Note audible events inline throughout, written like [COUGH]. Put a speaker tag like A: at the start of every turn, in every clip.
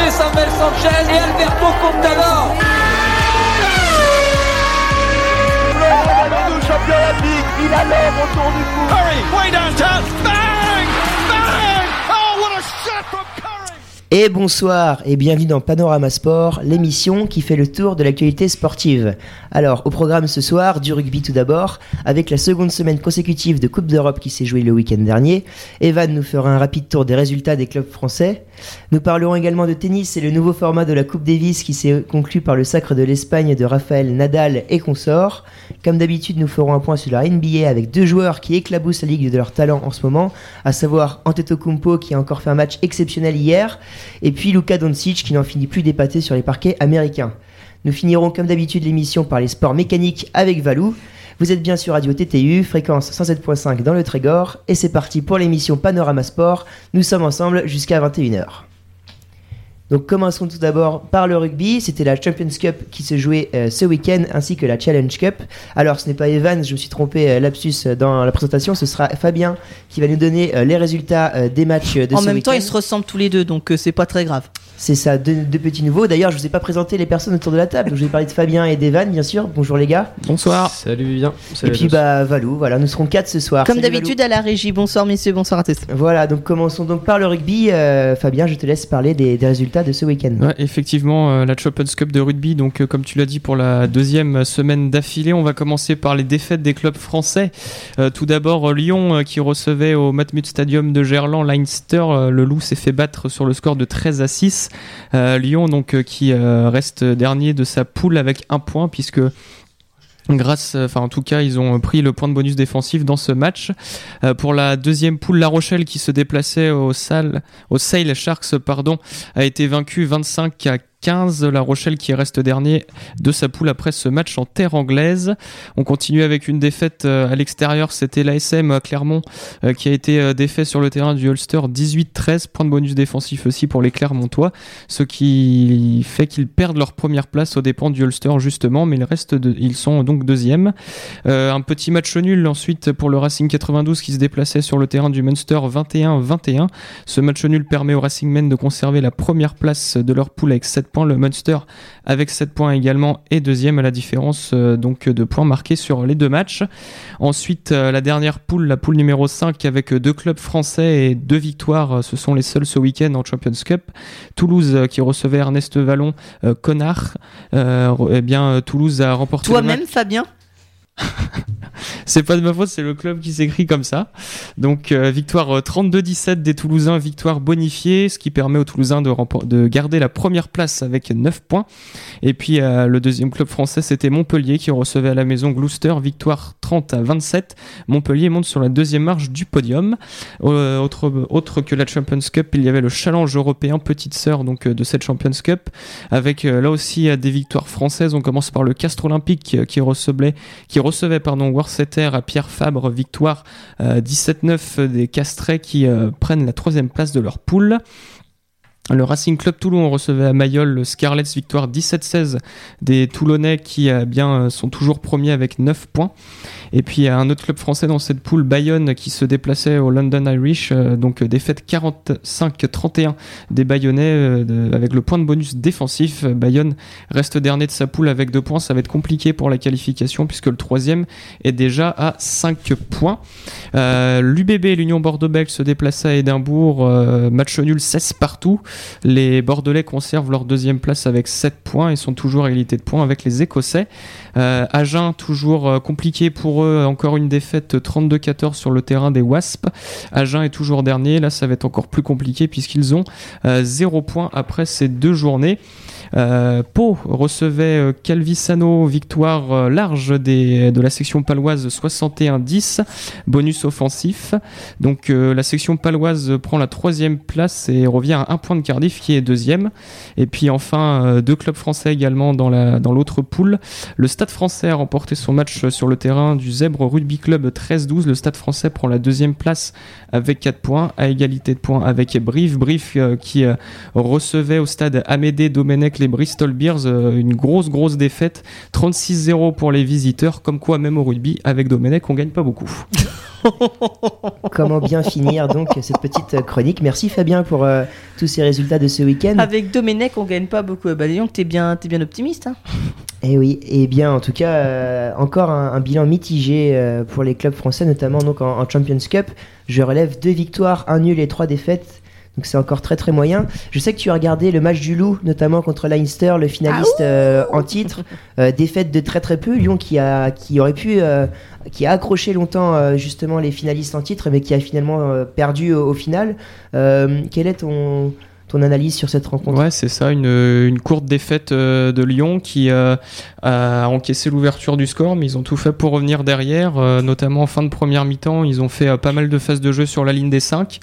A: toucher Samuel Sanchez et Alberto Contador.
B: champion olympique, il a autour du cou.
C: Curry, way downtown, bang, bang. Oh, what a shot from.
D: Et bonsoir et bienvenue dans Panorama Sport, l'émission qui fait le tour de l'actualité sportive. Alors, au programme ce soir, du rugby tout d'abord, avec la seconde semaine consécutive de Coupe d'Europe qui s'est jouée le week-end dernier. Evan nous fera un rapide tour des résultats des clubs français. Nous parlerons également de tennis et le nouveau format de la Coupe Davis qui s'est conclu par le sacre de l'Espagne de Rafael Nadal et consorts. Comme d'habitude, nous ferons un point sur la NBA avec deux joueurs qui éclaboussent la ligue de leur talent en ce moment, à savoir Antetokounmpo qui a encore fait un match exceptionnel hier, et puis Luka Doncic qui n'en finit plus d'épater sur les parquets américains. Nous finirons comme d'habitude l'émission par les sports mécaniques avec Valou. Vous êtes bien sur Radio TTU, fréquence 107.5 dans le Trégor, et c'est parti pour l'émission Panorama Sport. Nous sommes ensemble jusqu'à 21h. Donc commençons tout d'abord par le rugby. C'était la Champions Cup qui se jouait euh, ce week-end ainsi que la Challenge Cup. Alors ce n'est pas Evan, je me suis trompé euh, lapsus euh, dans la présentation. Ce sera Fabien qui va nous donner euh, les résultats euh, des matchs de
E: En
D: ce
E: même temps,
D: week-end.
E: ils se ressemblent tous les deux, donc euh, c'est pas très grave.
D: C'est ça, deux, deux petits nouveaux. D'ailleurs, je vous ai pas présenté les personnes autour de la table. Donc, je vais parler de Fabien et d'Evan, bien sûr. Bonjour les gars.
F: Bonsoir.
G: Salut Vivien.
D: et
G: Salut
D: puis bah Valou. Voilà, nous serons quatre ce soir.
E: Comme d'habitude à la régie. Bonsoir messieurs, bonsoir à tous.
D: Voilà, donc commençons donc par le rugby. Euh, Fabien, je te laisse parler des, des résultats de ce week-end.
F: Effectivement, euh, la Champions Cup de rugby, donc euh, comme tu l'as dit pour la deuxième semaine d'affilée, on va commencer par les défaites des clubs français. Euh, tout d'abord, Lyon qui recevait au Matmut Stadium de Gerland Leinster. Le loup s'est fait battre sur le score de 13 à 6. Euh, Lyon donc qui reste dernier de sa poule avec un point puisque Grâce, euh, enfin en tout cas, ils ont pris le point de bonus défensif dans ce match. Euh, pour la deuxième poule, La Rochelle qui se déplaçait au Sale, au Sale Sharks, pardon, a été vaincu 25 à 15. La Rochelle qui reste dernier de sa poule après ce match en terre anglaise. On continue avec une défaite euh, à l'extérieur. C'était l'ASM à Clermont euh, qui a été euh, défait sur le terrain du Ulster 18-13. Point de bonus défensif aussi pour les Clermontois. Ce qui fait qu'ils perdent leur première place aux dépens du Ulster justement, mais ils, sont donc deuxième. Euh, un petit match nul ensuite pour le Racing 92 qui se déplaçait sur le terrain du Munster 21-21. Ce match nul permet au Racing Men de conserver la première place de leur poule avec 7 points. Le Munster avec 7 points également est deuxième à la différence euh, donc de points marqués sur les deux matchs. Ensuite, euh, la dernière poule, la poule numéro 5 avec deux clubs français et deux victoires. euh, Ce sont les seuls ce week-end en Champions Cup. Toulouse qui recevait Ernest Vallon, connard. Eh bien, Toulouse a remporté.
E: Toi-même, Fabien? [LAUGHS]
F: C'est pas de ma faute, c'est le club qui s'écrit comme ça. Donc euh, victoire euh, 32-17 des Toulousains, victoire bonifiée, ce qui permet aux Toulousains de, garder la première place avec 9 points. Et puis euh, le deuxième club français, c'était Montpellier qui recevait à la maison Gloucester, victoire 30 à 27. Montpellier monte sur la deuxième marche du podium. Euh, autre, que la Champions Cup, il y avait le Challenge européen, petite sœur donc euh, de cette Champions Cup, avec euh, là aussi euh, des victoires françaises. On commence par le Castres Olympique euh, qui recevait, qui pardon, Worcester à Pierre Fabre, victoire euh, 17-9 des Castrais qui euh, prennent la troisième place de leur poule. Le Racing Club Toulon recevait à Mayol le Scarlets victoire 17-16 des Toulonnais qui euh, bien euh, sont toujours premiers avec 9 points. Et puis il y a un autre club français dans cette poule, Bayonne, qui se déplaçait au London Irish, euh, donc défaite 45-31 des Bayonnais avec le point de bonus défensif. Bayonne reste dernier de sa poule avec 2 points, ça va être compliqué pour la qualification puisque le troisième est déjà à 5 points. Euh, L'UBB, l'Union Bordeaux-Bègles, se déplaçait à Édimbourg, match nul 16 partout. Les Bordelais conservent leur deuxième place avec 7 points et sont toujours à égalité de points avec les Écossais. Euh, Agen, toujours euh, compliqué pour eux, encore une défaite 32-14 sur le terrain des Wasps. Agen est toujours dernier, là ça va être encore plus compliqué puisqu'ils ont 0 points après ces deux journées. Euh, Pau recevait euh, Calvisano, victoire euh, large des, de la section paloise 61-10, bonus offensif. Donc la section paloise prend la troisième place et revient à un point de Cardiff qui est deuxième. Et puis enfin deux clubs français également dans la dans l'autre poule. Le Stade Français a remporté son match sur le terrain du Zèbre Rugby Club 13-12. Le Stade Français prend la deuxième place avec 4 points, à égalité de points avec Brive. Brive euh, qui recevait au stade Amédée Domenech les Bristol Bears, euh, une grosse grosse défaite, 36-0 pour les visiteurs, comme quoi même au rugby avec Domenech on gagne pas beaucoup. [LAUGHS]
D: Comment bien finir donc cette petite chronique Merci Fabien pour euh, tous ces résultats de ce week-end.
E: Avec Domenech, on gagne pas beaucoup. Bah, disons que t'es bien, t'es bien optimiste. Hein. [LAUGHS]
D: Et oui, et bien en tout cas, euh, encore un, un bilan mitigé euh, pour les clubs français, notamment donc en, en Champions Cup. Je relève deux victoires, un nul et trois défaites. Donc c'est encore très très moyen. Je sais que tu as regardé le match du Loup, notamment contre Leinster, le finaliste euh, en titre. Euh, défaite de très très peu. Lyon qui a qui aurait pu euh, qui a accroché longtemps euh, justement les finalistes en titre, mais qui a finalement euh, perdu au, au final. Euh, quelle est ton ton analyse sur cette rencontre?
F: Ouais, c'est ça, une, une courte défaite euh, de Lyon qui euh, a encaissé l'ouverture du score, mais ils ont tout fait pour revenir derrière, euh, notamment en fin de première mi-temps. Ils ont fait euh, pas mal de phases de jeu sur la ligne des 5.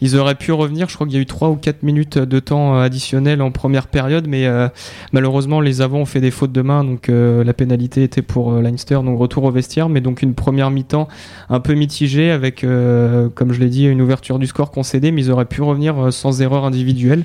F: Ils auraient pu revenir, je crois qu'il y a eu 3 ou 4 minutes de temps euh, additionnel en première période, mais euh, malheureusement les avants ont fait des fautes de main, donc euh, la pénalité était pour Leinster, donc retour au vestiaire, mais donc une première mi-temps un peu mitigée avec, comme je l'ai dit, une ouverture du score concédée, mais ils auraient pu revenir sans erreur individuelle.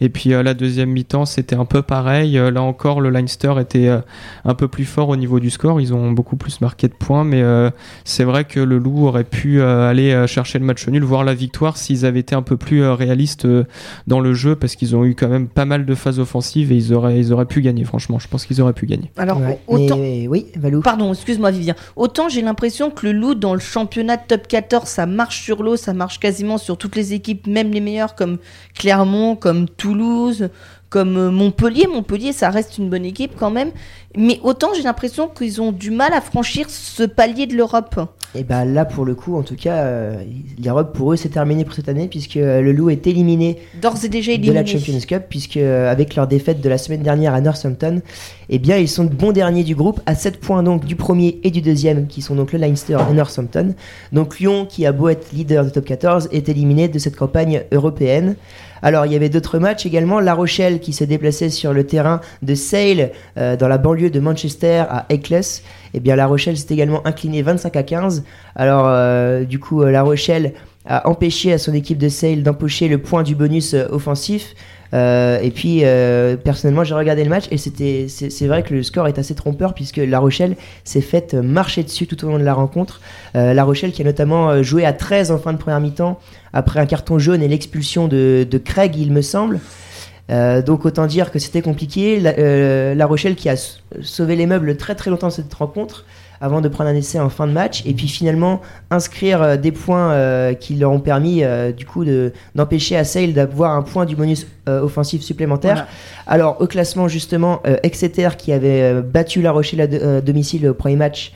F: Et puis euh, la deuxième mi-temps, c'était un peu pareil. Euh, là encore, le Leinster était euh, un peu plus fort au niveau du score. Ils ont beaucoup plus marqué de points, mais euh, c'est vrai que le Loup aurait pu euh, aller chercher le match nul, voire la victoire s'ils avaient été un peu plus euh, réalistes euh, dans le jeu, parce qu'ils ont eu quand même pas mal de phases offensives et ils auraient, ils auraient pu gagner. Franchement, je pense qu'ils auraient pu gagner.
E: Alors,
D: Ouais,
E: autant.
D: mais- oui, Valou.
E: Pardon, excuse-moi Vivien. Autant j'ai l'impression que le loup dans le championnat de top 14, ça marche sur l'eau, ça marche quasiment sur toutes les équipes, même les meilleures comme Clermont, comme Toulouse, comme euh, Montpellier. Montpellier, ça reste une bonne équipe quand même. Mais autant j'ai l'impression qu'ils ont du mal à franchir ce palier de l'Europe.
D: Et bah là pour le coup, en tout cas, euh, l'Europe pour eux c'est terminé pour cette année puisque euh, le Loup est éliminé
E: D'ores et déjà
D: de la. Champions Cup puisque euh, avec leur défaite de la semaine dernière à Northampton, eh bien ils sont bons derniers du groupe à 7 points donc du premier et du deuxième qui sont donc le Leinster et Northampton. Donc Lyon qui a beau être leader de top 14 est éliminé de cette campagne européenne. Alors il y avait d'autres matchs également, La Rochelle qui se déplaçait sur le terrain de Sale euh, dans la banlieue de Manchester à Eccles. Eh bien La Rochelle s'est également incliné 25 à 15. Alors euh, du coup euh, La Rochelle a empêché à son équipe de Sale d'empocher le point du bonus euh, offensif. Euh, et puis euh, personnellement j'ai regardé le match et c'était c'est vrai que le score est assez trompeur puisque La Rochelle s'est faite marcher dessus tout au long de la rencontre. La Rochelle qui a notamment joué à 13 en fin de première mi-temps après un carton jaune et l'expulsion de, de Craig il me semble. Donc autant dire que c'était compliqué. La, La Rochelle qui a sauvé les meubles très très longtemps cette rencontre avant de prendre un essai en fin de match et puis finalement inscrire euh, des points euh, qui leur ont permis euh, du coup de- d'empêcher à Sale d'avoir un point du bonus euh, offensif supplémentaire.
E: Voilà.
D: Alors au classement justement euh, Exeter qui avait battu La Rochelle à de- domicile au premier match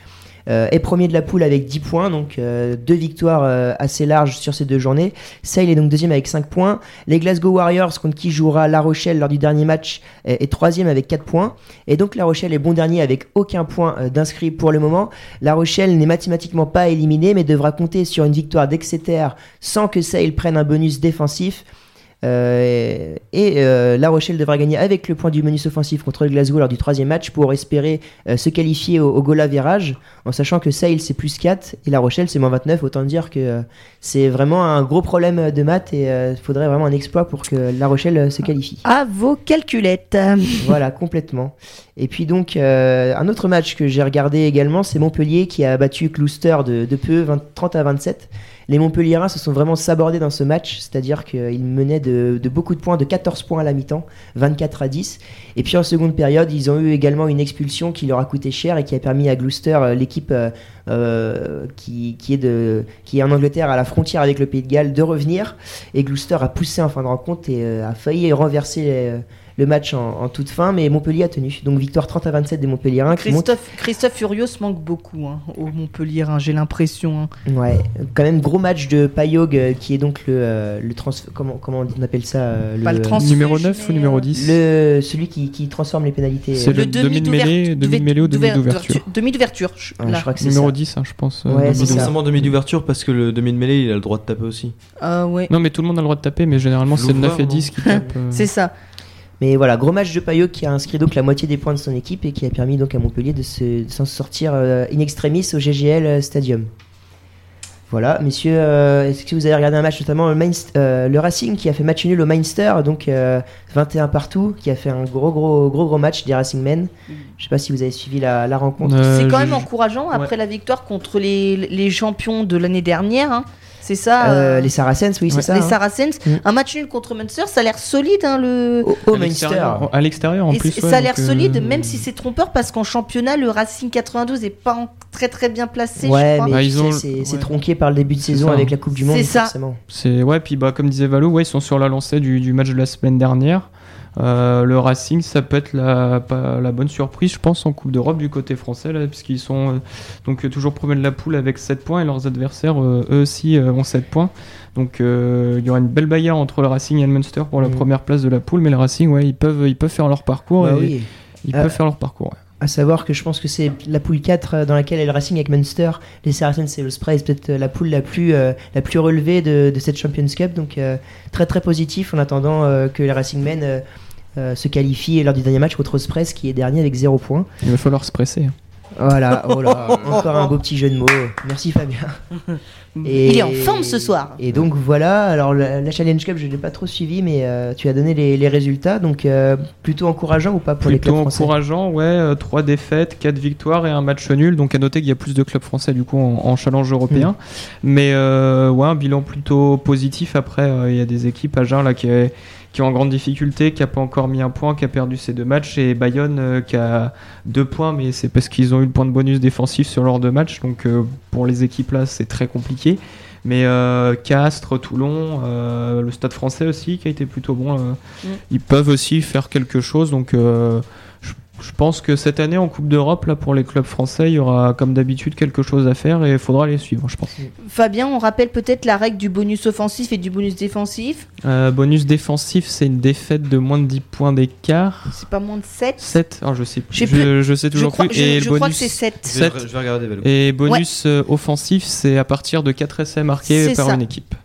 D: est premier de la poule avec 10 points, donc euh, deux victoires euh, assez larges sur ces deux journées. Sale est donc deuxième avec 5 points. Les Glasgow Warriors, contre qui jouera La Rochelle lors du dernier match, est, troisième avec 4 points. Et donc La Rochelle est bon dernier avec aucun point euh, d'inscrit pour le moment. La Rochelle n'est mathématiquement pas éliminée, mais devra compter sur une victoire d'Exeter sans que Sale prenne un bonus défensif. Euh, et euh, La Rochelle devra gagner avec le point du bonus offensif contre le Glasgow lors du troisième match pour espérer euh, se qualifier au, au goal average, en sachant que Sale c'est plus 4 et La Rochelle c'est moins 29. Autant dire que c'est vraiment un gros problème de maths et il faudrait vraiment un exploit pour que La Rochelle se qualifie.
E: À vos calculettes. [LAUGHS]
D: voilà, complètement. Et puis donc, un autre match que j'ai regardé également, c'est Montpellier qui a battu Gloucester de, de peu, 20 30 à 27. Les Montpelliérains se sont vraiment sabordés dans ce match, c'est-à-dire qu'ils menaient de, beaucoup de points, de 14 points à la mi-temps, 24 à 10. Et puis en seconde période, ils ont eu également une expulsion qui leur a coûté cher et qui a permis à Gloucester, euh, l'équipe euh, euh, qui, est en Angleterre à la frontière avec le Pays de Galles, de revenir. Et Gloucester a poussé en fin de rencontre et a failli renverser euh, le match en, en toute fin, mais Montpellier a tenu. Donc victoire 30 à 27 des Montpelliérains.
E: Christophe, Christophe Furios manque beaucoup hein, au Montpellier, hein, j'ai l'impression. hein.
D: Ouais, quand même gros match de Payog euh, qui est donc le, euh, le trans comment comment on appelle ça euh,
E: Pas le trans-
F: numéro
E: Transfuge,
F: 9 ou numéro
E: euh,
F: 10
D: le celui qui, qui transforme les pénalités.
F: C'est
D: euh,
F: le demi de mêlée, demi de mêlée ou demi d'ouverture.
E: Demi d'ouverture. je-
D: ouais,
E: là.
D: je crois que c'est
F: Numéro
D: ça.
F: 10, hein, je pense. euh,
D: Ouais,
F: le
D: c'est
G: forcément demi d'ouverture parce que le demi de mêlée il a le droit de taper aussi.
E: Ah ouais,
F: Non, mais tout le monde a le droit de taper, mais généralement c'est
G: L'ouvreur,
F: 9 et
G: non
F: 10 qui tapent. euh.
E: c'est ça.
D: Mais voilà, gros match de Payog qui a inscrit donc la moitié des points de son équipe et qui a permis donc à Montpellier de se- de s'en sortir euh, in extremis au GGL Stadium. Voilà, messieurs, euh, est-ce que vous avez regardé un match, notamment le, Mainst- euh, le Racing qui a fait match nul au Mainster, donc euh, 21 partout, qui a fait un gros gros gros gros match des Racing Men. Je sais pas si vous avez suivi la, la rencontre.
F: Euh,
E: C'est quand
F: je-
E: même encourageant après la victoire contre les, les champions de l'année dernière. hein. C'est ça
D: Euh,
E: euh,
D: les Saracens, oui, c'est
F: ouais.
D: ça.
E: les
D: hein.
E: Saracens.
D: Mm.
E: Un match nul contre Munster, ça a l'air solide. hein, le...
D: Au, au
F: à l'extérieur- À l'extérieur en
E: Et
F: plus. ouais,
E: ça a l'air
F: donc, euh,
E: solide, même si c'est trompeur, parce qu'en championnat, le Racing 92 est pas en- très très bien placé.
D: Ouais,
E: je crois.
D: mais
F: Bah, ils ont-
D: c'est tronqué par le début de saison
F: ça,
D: avec la Coupe du Monde,
E: C'est ça.
D: forcément.
F: C'est ouais, puis bah comme disait Valo, ouais, ils sont sur la lancée du, du match de la semaine dernière. Euh, le Racing, ça peut être la, bonne surprise, je pense, en Coupe d'Europe du côté français, là, puisqu'ils sont euh, donc euh, toujours premiers de la poule avec 7 points et leurs adversaires, euh, eux aussi, ont 7 points. Donc il y aura une belle bagarre entre le Racing et le Munster pour la
D: Mhm.
F: première place de la poule, mais le Racing, ouais, ils peuvent, ils peuvent faire leur parcours.
D: Bah
F: et
D: oui.
F: Ils peuvent faire leur parcours. ouais.
D: À savoir que je pense que c'est la poule 4 euh, dans laquelle est le Racing avec Munster, les Saracens et le Spray, c'est peut-être la poule la plus, euh, la plus relevée de, de cette Champions Cup. Donc euh, très très positif en attendant euh, que les Racing euh, se qualifient lors du dernier match contre Ospreys qui est dernier avec 0 points.
F: Il va falloir se presser.
D: Voilà, oh là, [LAUGHS] encore un beau petit jeu de mots. Merci Fabien. Et-
E: Il est en forme ce soir.
D: Et donc voilà, alors la, la Challenge Cup, je ne l'ai pas trop suivi, mais euh, tu as donné les, les résultats, donc euh, plutôt encourageant ou pas pour les
F: Plutôt
D: clubs français?
F: encourageant, ouais, 3 défaites, 4 victoires et un match nul. Donc à noter qu'il y a plus de clubs français du coup en, en challenge européen.
D: Mm.
F: Mais euh, ouais, un bilan plutôt positif. Après, euh, il y a des équipes, Agen là, qui, est- qui ont en grande difficulté, qui a pas encore mis un point, qui a perdu ses deux matchs. Et Bayonne euh, qui a deux points, mais c'est parce qu'ils ont eu le point de bonus défensif sur leurs deux matchs. Donc euh, pour les équipes là, c'est très compliqué. Mais euh, Castres, Toulon, le Stade français aussi qui a été plutôt bon.
E: Mm.
F: Ils peuvent aussi faire quelque chose. Donc je, je pense que cette année en Coupe d'Europe, là pour les clubs français, il y aura comme d'habitude quelque chose à faire et il faudra les suivre, je pense.
E: Fabien, on rappelle peut-être la règle du bonus offensif et du bonus défensif.
F: Euh, bonus défensif, c'est une défaite de moins de 10 points d'écart.
E: C'est pas moins de 7
F: 7, alors je sais plus.
E: Je sais
F: Je, Je, toujours
E: crois,
F: plus.
E: je-
F: et
E: je
F: le
E: crois que c'est 7.
G: Je vais,
F: Sept.
G: je vais regarder,
F: et bonus euh, offensif, c'est à partir de 4 essais marqués par
E: ça.
F: une équipe.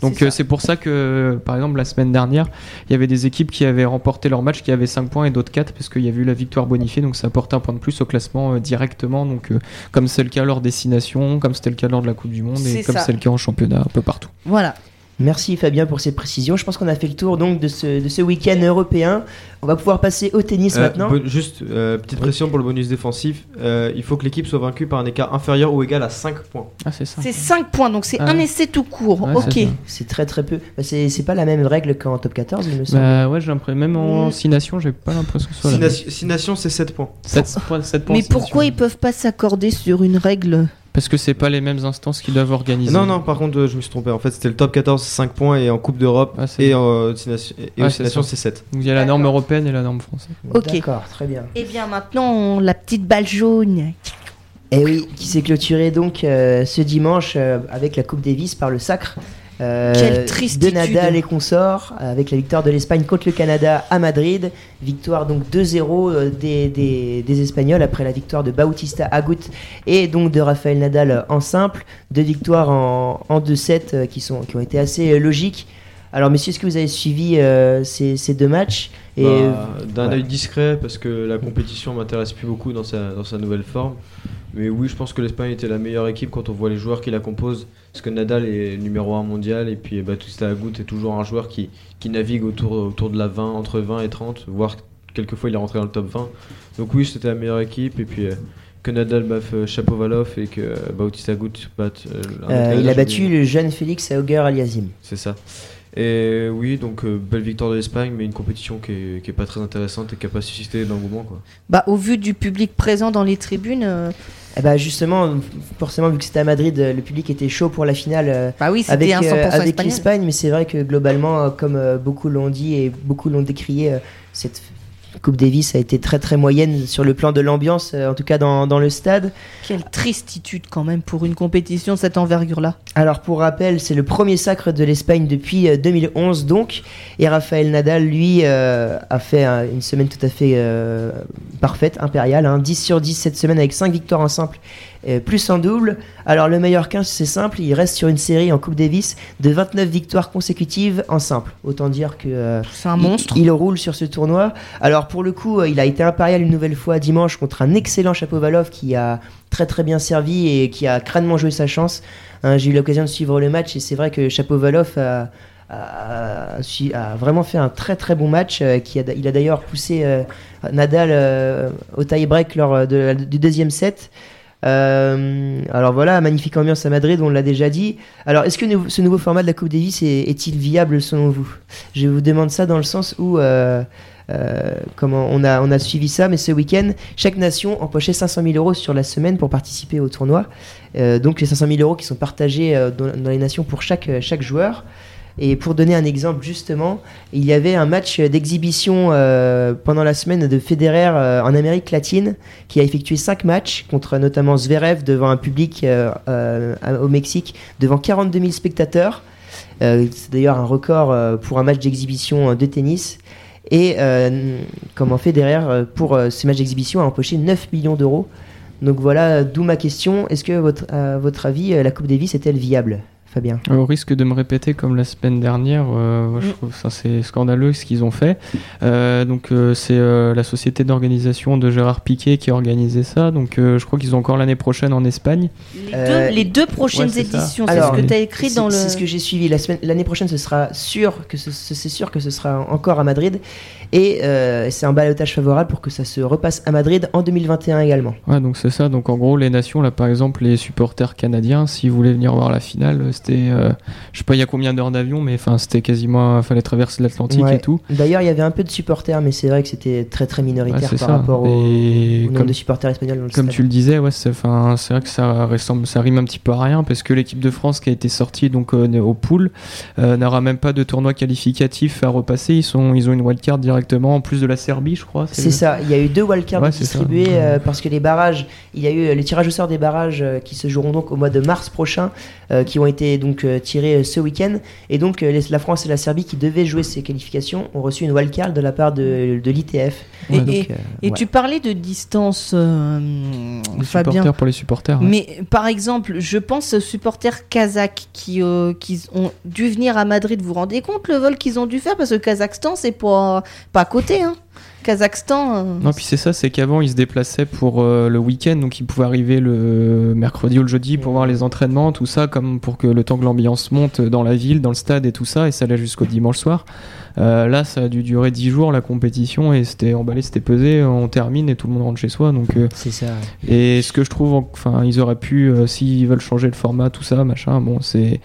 F: Donc
E: C'est
F: euh, c'est pour ça que, par exemple, la semaine dernière, il y avait des équipes qui avaient remporté leur match, qui avaient 5 points et d'autres 4, parce qu'il y avait eu la victoire bonifiée, donc ça apportait un point de plus au classement euh, directement, donc euh, comme c'est le cas lors des Six Nations, comme c'était le cas lors de la Coupe du Monde, et comme c'est le cas en championnat un peu partout.
E: Voilà.
D: Merci Fabien pour ces précisions. Je pense qu'on a fait le tour donc de ce, de ce week-end européen. On va pouvoir passer au tennis
G: Euh,
D: maintenant.
G: bon- juste, euh, petite pression pour le bonus défensif. Euh, il faut que l'équipe soit vaincue par un écart inférieur ou égal à 5 points.
F: Ah, c'est ça.
E: C'est 5 points, donc c'est
F: Ah.
E: un essai tout court.
F: Ouais,
E: ok.
F: c'est
D: très très peu. Bah, c'est c'est pas la même règle qu'en top 14, il me semble.
F: Bah ouais, j'ai l'impression, même en
E: Mm.
F: 6 Nations, j'ai pas l'impression que ce soit
G: Six
F: la même.
G: nation- six nations, c'est 7 points.
F: 7 points, 7 points
E: Mais pourquoi ils peuvent pas s'accorder sur une règle
F: Parce que c'est pas les mêmes instances qui doivent organiser.
G: Non, non, par contre, euh, je me suis trompé. En fait, c'était le top 14, 5 points, et en Coupe d'Europe
F: Ah,
G: et, en, Nations- et
F: Ah, c'est
G: Six Nations,
F: ça.
G: c'est 7.
F: Donc il y a la norme européenne et la norme française.
E: ok.
D: D'accord, très bien.
E: Eh bien maintenant, la petite balle jaune.
D: Et oui, qui s'est clôturé donc euh, ce dimanche euh, avec la Coupe Davis par le sacre. Euh,
E: Quelle tristitude.
D: De Nadal et consorts, avec la victoire de l'Espagne contre le Canada à Madrid. Victoire donc 2-0 euh, des, des, des Espagnols après la victoire de Bautista Agut et donc de Rafael Nadal en simple. Deux victoires en, en 2-7 euh, qui, sont, qui ont été assez logiques. Alors messieurs, est-ce que vous avez suivi euh, ces, ces deux matchs et,
G: Bah, D'un
D: ouais.
G: œil discret, parce que la compétition m'intéresse plus beaucoup dans sa, dans sa nouvelle forme. Mais oui, je pense que l'Espagne était la meilleure équipe quand on voit les joueurs qui la composent. Parce que Nadal est numéro 1 mondial et puis Bautista Agut est toujours un joueur qui, qui navigue autour, autour de la 20, entre 20 et 30, voire quelquefois il est rentré dans le top 20. Donc oui, c'était la meilleure équipe. Et puis euh, que Nadal baffe euh, Chapovalov et que euh, Bautista Agut batte.
D: il a battu le jeune Félix Auger Aliasim.
G: C'est ça. Et oui, donc euh, belle victoire de l'Espagne, mais une compétition qui est, qui est pas très intéressante et qui a pas suscité d'engouement. quoi.
E: Bah, au vu du public présent dans les tribunes, euh,
D: Eh bah justement, forcément, vu que c'était à Madrid, euh, le public était chaud pour la finale euh,
E: bah oui,
D: avec,
E: c'était un 100%
D: euh, avec l'Espagne, mais c'est vrai que globalement, comme beaucoup l'ont dit et beaucoup l'ont décrié, euh, Coupe Davis a été très très moyenne sur le plan de l'ambiance, euh, en tout cas dans, dans le stade.
E: Quelle tristitude quand même pour une compétition de cette envergure-là.
D: Alors pour rappel, c'est le premier sacre de l'Espagne depuis euh, 2011 donc, et Rafael Nadal lui euh, a fait euh, une semaine tout à fait euh, parfaite, impériale, hein, 10 sur 10 cette semaine avec 5 victoires en simple, euh, plus en double. Alors le meilleur 15 c'est simple, il reste sur une série en Coupe Davis de 29 victoires consécutives en simple. Autant dire que euh,
E: C'est un monstre.
D: Il, roule sur ce tournoi. Alors pour le coup, euh, il a été impérial une nouvelle fois dimanche contre un excellent Chapovalov qui a très très bien servi et qui a crânement joué sa chance. Hein, J'ai eu l'occasion de suivre le match et c'est vrai que Chapovalov a, a, vraiment fait un très très bon match. qui a, il a d'ailleurs poussé Nadal au tie-break lors de du deuxième set. Euh, alors voilà, magnifique ambiance à Madrid, on l'a déjà dit. Alors, est-ce que ce nouveau format de la Coupe Davis est, est-il viable selon vous? Je vous demande ça dans le sens où, euh, euh, comment on a, suivi ça, mais ce week-end, chaque nation empochait 500 000 euros sur la semaine pour participer au tournoi. Donc les 500 000 euros qui sont partagés dans, les nations pour chaque joueur. Et pour donner un exemple justement, il y avait un match d'exhibition euh, pendant la semaine de Federer euh, en Amérique latine qui a effectué 5 matchs contre notamment Zverev devant un public euh, au Mexique devant 42 000 spectateurs. C'est d'ailleurs un record pour un match d'exhibition de tennis. Et comment Federer, pour ces matchs d'exhibition, a empoché 9 millions d'euros. Donc voilà, d'où ma question. Est-ce que, votre, à votre avis, la Coupe Davis est-elle viable? Fabien
F: Au risque de me répéter comme la semaine dernière, euh, moi, je
E: Mm.
F: trouve ça c'est scandaleux ce qu'ils ont fait. Euh, donc euh, c'est euh, la société d'organisation de Gérard Piquet qui a organisé ça. Donc euh, je crois qu'ils ont encore l'année prochaine en Espagne.
E: Les,
D: Euh,
E: deux, les deux prochaines
F: ouais,
E: éditions, c'est ce que tu as écrit dans le.
D: C'est ce que j'ai suivi. La semaine, l'année prochaine, ce sera sûr que ce, ce- c'est sûr que ce sera encore à Madrid. Et euh, c'est un balotage favorable pour que ça se repasse à Madrid en 2021 également.
F: Ouais, donc c'est ça. Donc en gros, les nations, là par exemple, les supporters canadiens, s'ils voulaient venir voir la finale, c'était, euh, je sais pas il y a combien d'heures d'avion, mais enfin c'était quasiment, fallait traverser l'Atlantique
D: Ouais.
F: et tout.
D: D'ailleurs, il y avait un peu de supporters, mais c'est vrai que c'était très très minoritaire
F: Ouais,
D: par
F: ça.
D: rapport au, au nombre
F: comme-
D: de supporters espagnols dans le
F: Comme
D: stade.
F: tu le disais, ouais, c'est, enfin, c'est vrai que ça ressemble, ça rime un petit peu à rien parce que l'équipe de France qui a été sortie donc euh, au pool euh, n'aura même pas de tournoi qualificatif à repasser. Ils sont, ils ont une wildcard directement en plus de la Serbie, je crois.
D: C'est ça, il y a eu deux wildcards
F: Ouais,
D: distribués euh, parce que les barrages, il y a eu euh, les tirages au sort des barrages euh, qui se joueront donc au mois de mars prochain, euh, qui ont été donc euh, tirés euh, ce week-end. Et donc euh, les- la France et la Serbie qui devaient jouer ces qualifications ont reçu une wildcard de la part de, de l'ITF.
E: Et,
F: Ouais,
E: et-
D: Donc, euh,
E: et
D: ouais.
E: tu parlais de distance, euh,
F: Les
E: Fabien.
F: supporters pour les supporters. ouais.
E: Mais par exemple, je pense aux supporters kazakhs qui, euh, qui ont dû venir à Madrid. Vous vous rendez compte le vol qu'ils ont dû faire? Parce que Kazakhstan, c'est pas, pas à côté. Hein. Kazakhstan. euh,
F: Non, puis c'est ça, c'est qu'avant ils se déplaçaient pour euh, le week-end, donc ils pouvaient arriver le mercredi ou le jeudi pour voir les entraînements, tout ça, comme pour que le temps que l'ambiance monte dans la ville, dans le stade et tout ça, et ça allait jusqu'au dimanche soir. Euh, là, ça a dû durer 10 jours la compétition, et c'était emballé, c'était pesé, on termine et tout le monde rentre chez soi. Donc, euh,
D: C'est ça.
F: et ce que je trouve, enfin, ils auraient pu, euh, s'ils veulent changer le format, tout ça, machin, bon, c'est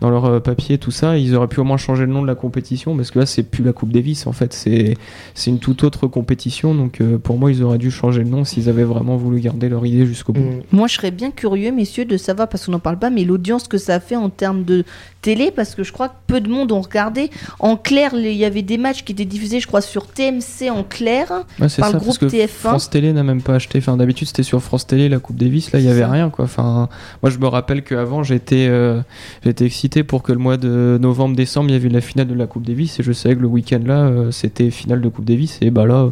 F: dans leur euh, papier, tout ça, ils auraient pu au moins changer le nom de la compétition, parce que là, c'est plus la Coupe Davis, en fait, c'est c'est une toute autre compétition, donc euh, pour moi, ils auraient dû changer le nom s'ils avaient vraiment voulu garder leur idée jusqu'au bout.
D: Mm.
E: Moi, je serais bien curieux, messieurs, de savoir, parce qu'on n'en parle pas, mais l'audience que ça a fait en termes de télé, parce que je crois que peu de monde ont regardé. En clair, il y avait des matchs qui étaient diffusés, je crois, sur TMC en clair.
F: Ouais,
E: Par
F: ça,
E: le groupe
F: que
E: TF1.
F: France Télé n'a même pas acheté. Enfin, d'habitude, c'était sur France Télé, la Coupe Davis. Là, il y avait
E: ça.
F: rien, quoi. Enfin, moi, je me rappelle qu'avant, j'étais, euh, j'étais excité pour que le mois de novembre-décembre, il y avait la finale de la Coupe Davis. Et je savais que le week-end là, euh, c'était finale de Coupe Davis. Et bah là,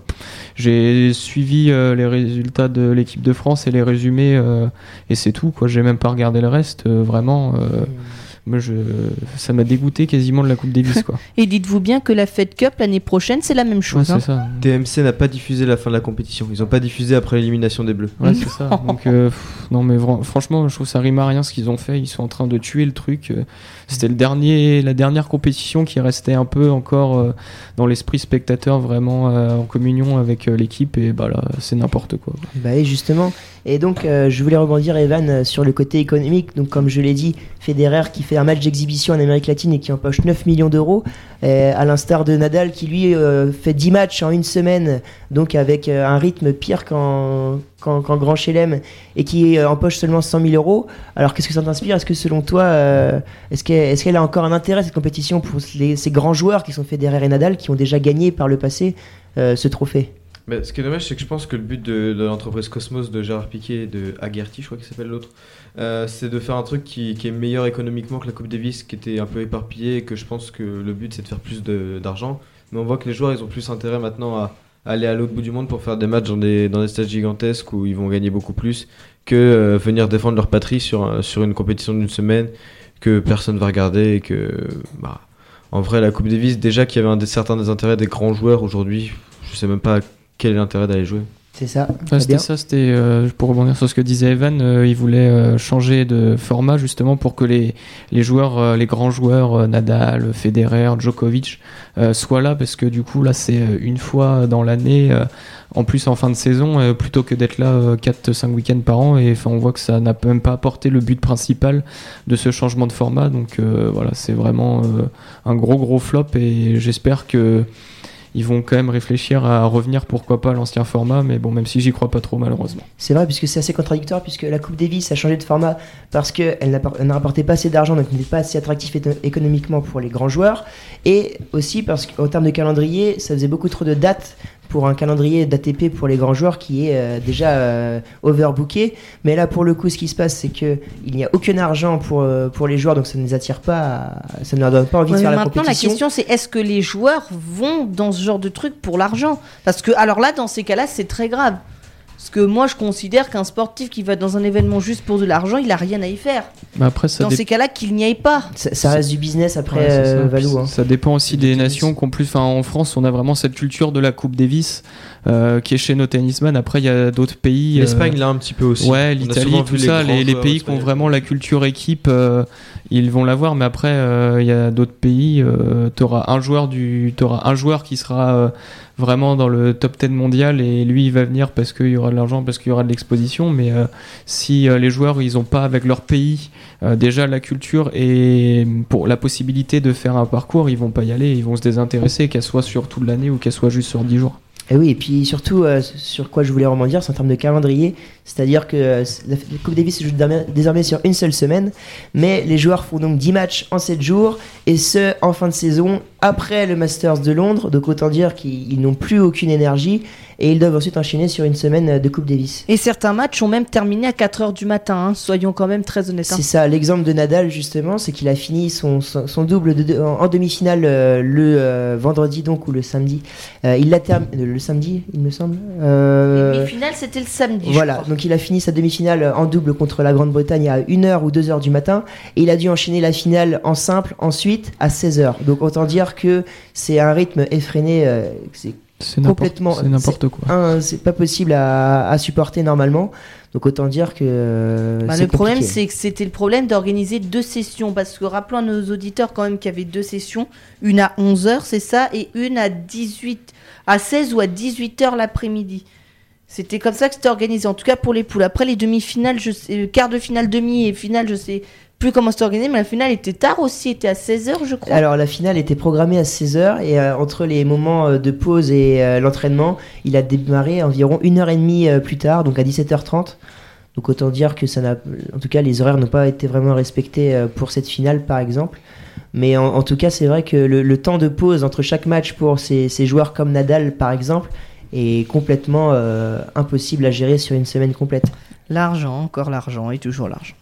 F: j'ai suivi euh, les résultats de l'équipe de France et les résumés. euh, et c'est tout, quoi. J'ai même pas regardé le reste. vraiment, euh, moi, je, ça m'a dégoûté quasiment de la Coupe Davis, quoi. [LAUGHS]
E: Et dites-vous bien que la Fed Cup l'année prochaine, c'est la même
F: Ouais,
E: chose.
F: c'est
E: hein.
F: ça.
G: TMC n'a pas diffusé la fin de la compétition. Ils ont pas diffusé après l'élimination des Bleus.
F: Ouais, c'est ça. [LAUGHS] Donc, euh, pff, non, mais franchement, je trouve que ça rime à rien ce qu'ils ont fait. Ils sont en train de tuer le truc. Euh, C'était le dernier, la dernière compétition qui restait un peu encore euh, dans l'esprit spectateur, vraiment euh, en communion avec euh, l'équipe. Et bah là, c'est n'importe quoi.
D: Bah oui, justement. Et donc, euh, je voulais rebondir, Evan, sur le côté économique. Donc, comme je l'ai dit, Federer qui fait un match d'exhibition en Amérique latine et qui empoche 9 millions d'euros, euh, à l'instar de Nadal qui, lui, euh, fait 10 matchs en une semaine, donc avec euh, un rythme pire qu'en Grand Chelem, et qui empoche seulement 100 000 euros. Alors, qu'est-ce que ça t'inspire? Est-ce que, selon toi, est-ce qu'elle est a encore un intérêt, cette compétition, pour ces grands joueurs qui sont Federer et Nadal, qui ont déjà gagné par le passé ce trophée?
G: Mais ce qui est dommage, c'est que je pense que le but de, l'entreprise Cosmos de Gérard Piquet et de Agerty, je crois qu'il s'appelle l'autre, euh, c'est de faire un truc qui, est meilleur économiquement que la Coupe Davis, qui était un peu éparpillé, et que je pense que le but c'est de faire plus d'argent. Mais on voit que les joueurs, ils ont plus intérêt maintenant à aller à l'autre bout du monde pour faire des matchs dans des, dans des stades gigantesques où ils vont gagner beaucoup plus que euh, venir défendre leur patrie sur, sur une compétition d'une semaine que personne va regarder et que bah, en vrai la Coupe Davis déjà qu'il y avait un des, certains des intérêts des grands joueurs aujourd'hui je sais même pas quel est l'intérêt d'aller jouer
D: C'est ça.
F: C'était ça, c'était euh, pour rebondir sur ce que disait Evan, euh, il voulait euh, changer de format justement pour que les, les joueurs, euh, les grands joueurs, euh, Nadal, Federer, Djokovic, euh, soient là parce que du coup là c'est une fois dans l'année, euh, en plus en fin de saison, euh, plutôt que d'être là 4-5 week-ends par an et enfin on voit que ça n'a même pas apporté le but principal de ce changement de format donc euh, voilà c'est vraiment euh, un gros gros flop et j'espère que ils vont quand même réfléchir à revenir pourquoi pas à l'ancien format mais bon même si j'y crois pas trop malheureusement.
D: C'est vrai, puisque c'est assez contradictoire, puisque la Coupe Davis a changé de format parce qu'elle ne rapportait pas assez d'argent, donc n'était pas assez attractif économiquement pour les grands joueurs, et aussi parce qu'en termes de calendrier, ça faisait beaucoup trop de dates pour un calendrier d'ATP pour les grands joueurs qui est euh, déjà euh, overbooké. Mais là, pour le coup, ce qui se passe, c'est que il n'y a aucun argent pour, euh, pour les joueurs, donc ça ne les attire pas, à- ça ne leur donne pas envie
E: Ouais,
D: de faire la
E: maintenant, la
D: compétition.
E: question, c'est est-ce que les joueurs vont dans ce genre de truc pour l'argent? Parce que, alors là, dans ces cas-là, c'est très grave. Parce que moi, je considère qu'un sportif qui va dans un événement juste pour de l'argent, il a rien à y faire.
F: Mais après ça
E: Dans
F: dé-
E: ces cas-là, qu'il n'y aille pas.
D: Ça, ça reste du business après,
F: Ouais, c'est ça.
D: euh, Valou.
F: Puis
D: hein.
F: Ça dépend aussi des nations qu'en plus, enfin en France, on a vraiment cette culture de la Coupe Davis euh, qui est chez nos tennisman. Après, il y a d'autres pays. euh,
G: L'Espagne l'a un petit peu aussi.
F: Ouais, l'Italie, tout ça, les, pays qui ont vraiment la culture équipe, euh, ils vont l'avoir. Mais après, euh, il y a d'autres pays. Euh, t'auras un joueur du, t'auras un joueur qui sera euh, vraiment dans le top 10 mondial et lui, il va venir parce qu'il y aura de l'argent, parce qu'il y aura de l'exposition. Mais euh, si euh, les joueurs, ils ont pas avec leur pays euh, déjà la culture et pour la possibilité de faire un parcours, ils vont pas y aller, ils vont se désintéresser, qu'elle soit sur toute l'année ou qu'elle soit juste sur 10 jours.
D: Et oui, et puis surtout, euh, sur quoi je voulais rebondir, c'est en termes de calendrier. C'est-à-dire que euh, la Coupe Davis se joue désormais- sur une seule semaine, mais les joueurs font donc 10 matchs en 7 jours, et ce, en fin de saison, après le Masters de Londres. Donc autant dire qu'ils ils n'ont plus aucune énergie, et ils doivent ensuite enchaîner sur une semaine euh, de Coupe Davis.
E: Et certains matchs ont même terminé à 4h du matin, hein, soyons quand même très honnêtes. hein.
D: C'est ça, l'exemple de Nadal justement, c'est qu'il a fini son, son, son double de- en, en demi-finale euh, le euh, vendredi donc ou le samedi. Euh, il l'a terminé le samedi, il me semble.
E: Les demi-finales, c'était le samedi.
D: Voilà, donc il a fini sa demi-finale en double contre la Grande-Bretagne à 1h ou 2h du matin et il a dû enchaîner la finale en simple ensuite à 16h. Donc autant dire que c'est un rythme effréné, c'est
F: C'est n'importe
D: Complètement,
F: c'est n'importe quoi.
D: c'est pas possible à, à supporter normalement. Donc autant dire que euh,
E: Bah, le problème, c'est que c'était le problème d'organiser deux sessions. Parce que rappelons à nos auditeurs quand même qu'il y avait deux sessions. Une à 11h, c'est ça, et une à 18, à 16 ou à 18h l'après-midi. C'était comme ça que c'était organisé, en tout cas pour les poules. Après les demi-finales, je sais, euh, quart de finale, demi et finale, je sais plus comment c'était organisé, mais la finale était tard aussi, était à 16h, je crois.
D: Alors la finale était programmée à 16h et euh, entre les moments euh, de pause et euh, l'entraînement, il a démarré environ une heure et demie euh, plus tard, donc à 17h30. Donc autant dire que ça n'a, en tout cas, les horaires n'ont pas été vraiment respectés euh, pour cette finale, par exemple. Mais en, en tout cas, c'est vrai que le, le temps de pause entre chaque match pour ces, ces joueurs comme Nadal, par exemple, est complètement euh, impossible à gérer sur une semaine complète.
E: L'argent, encore l'argent et toujours l'argent.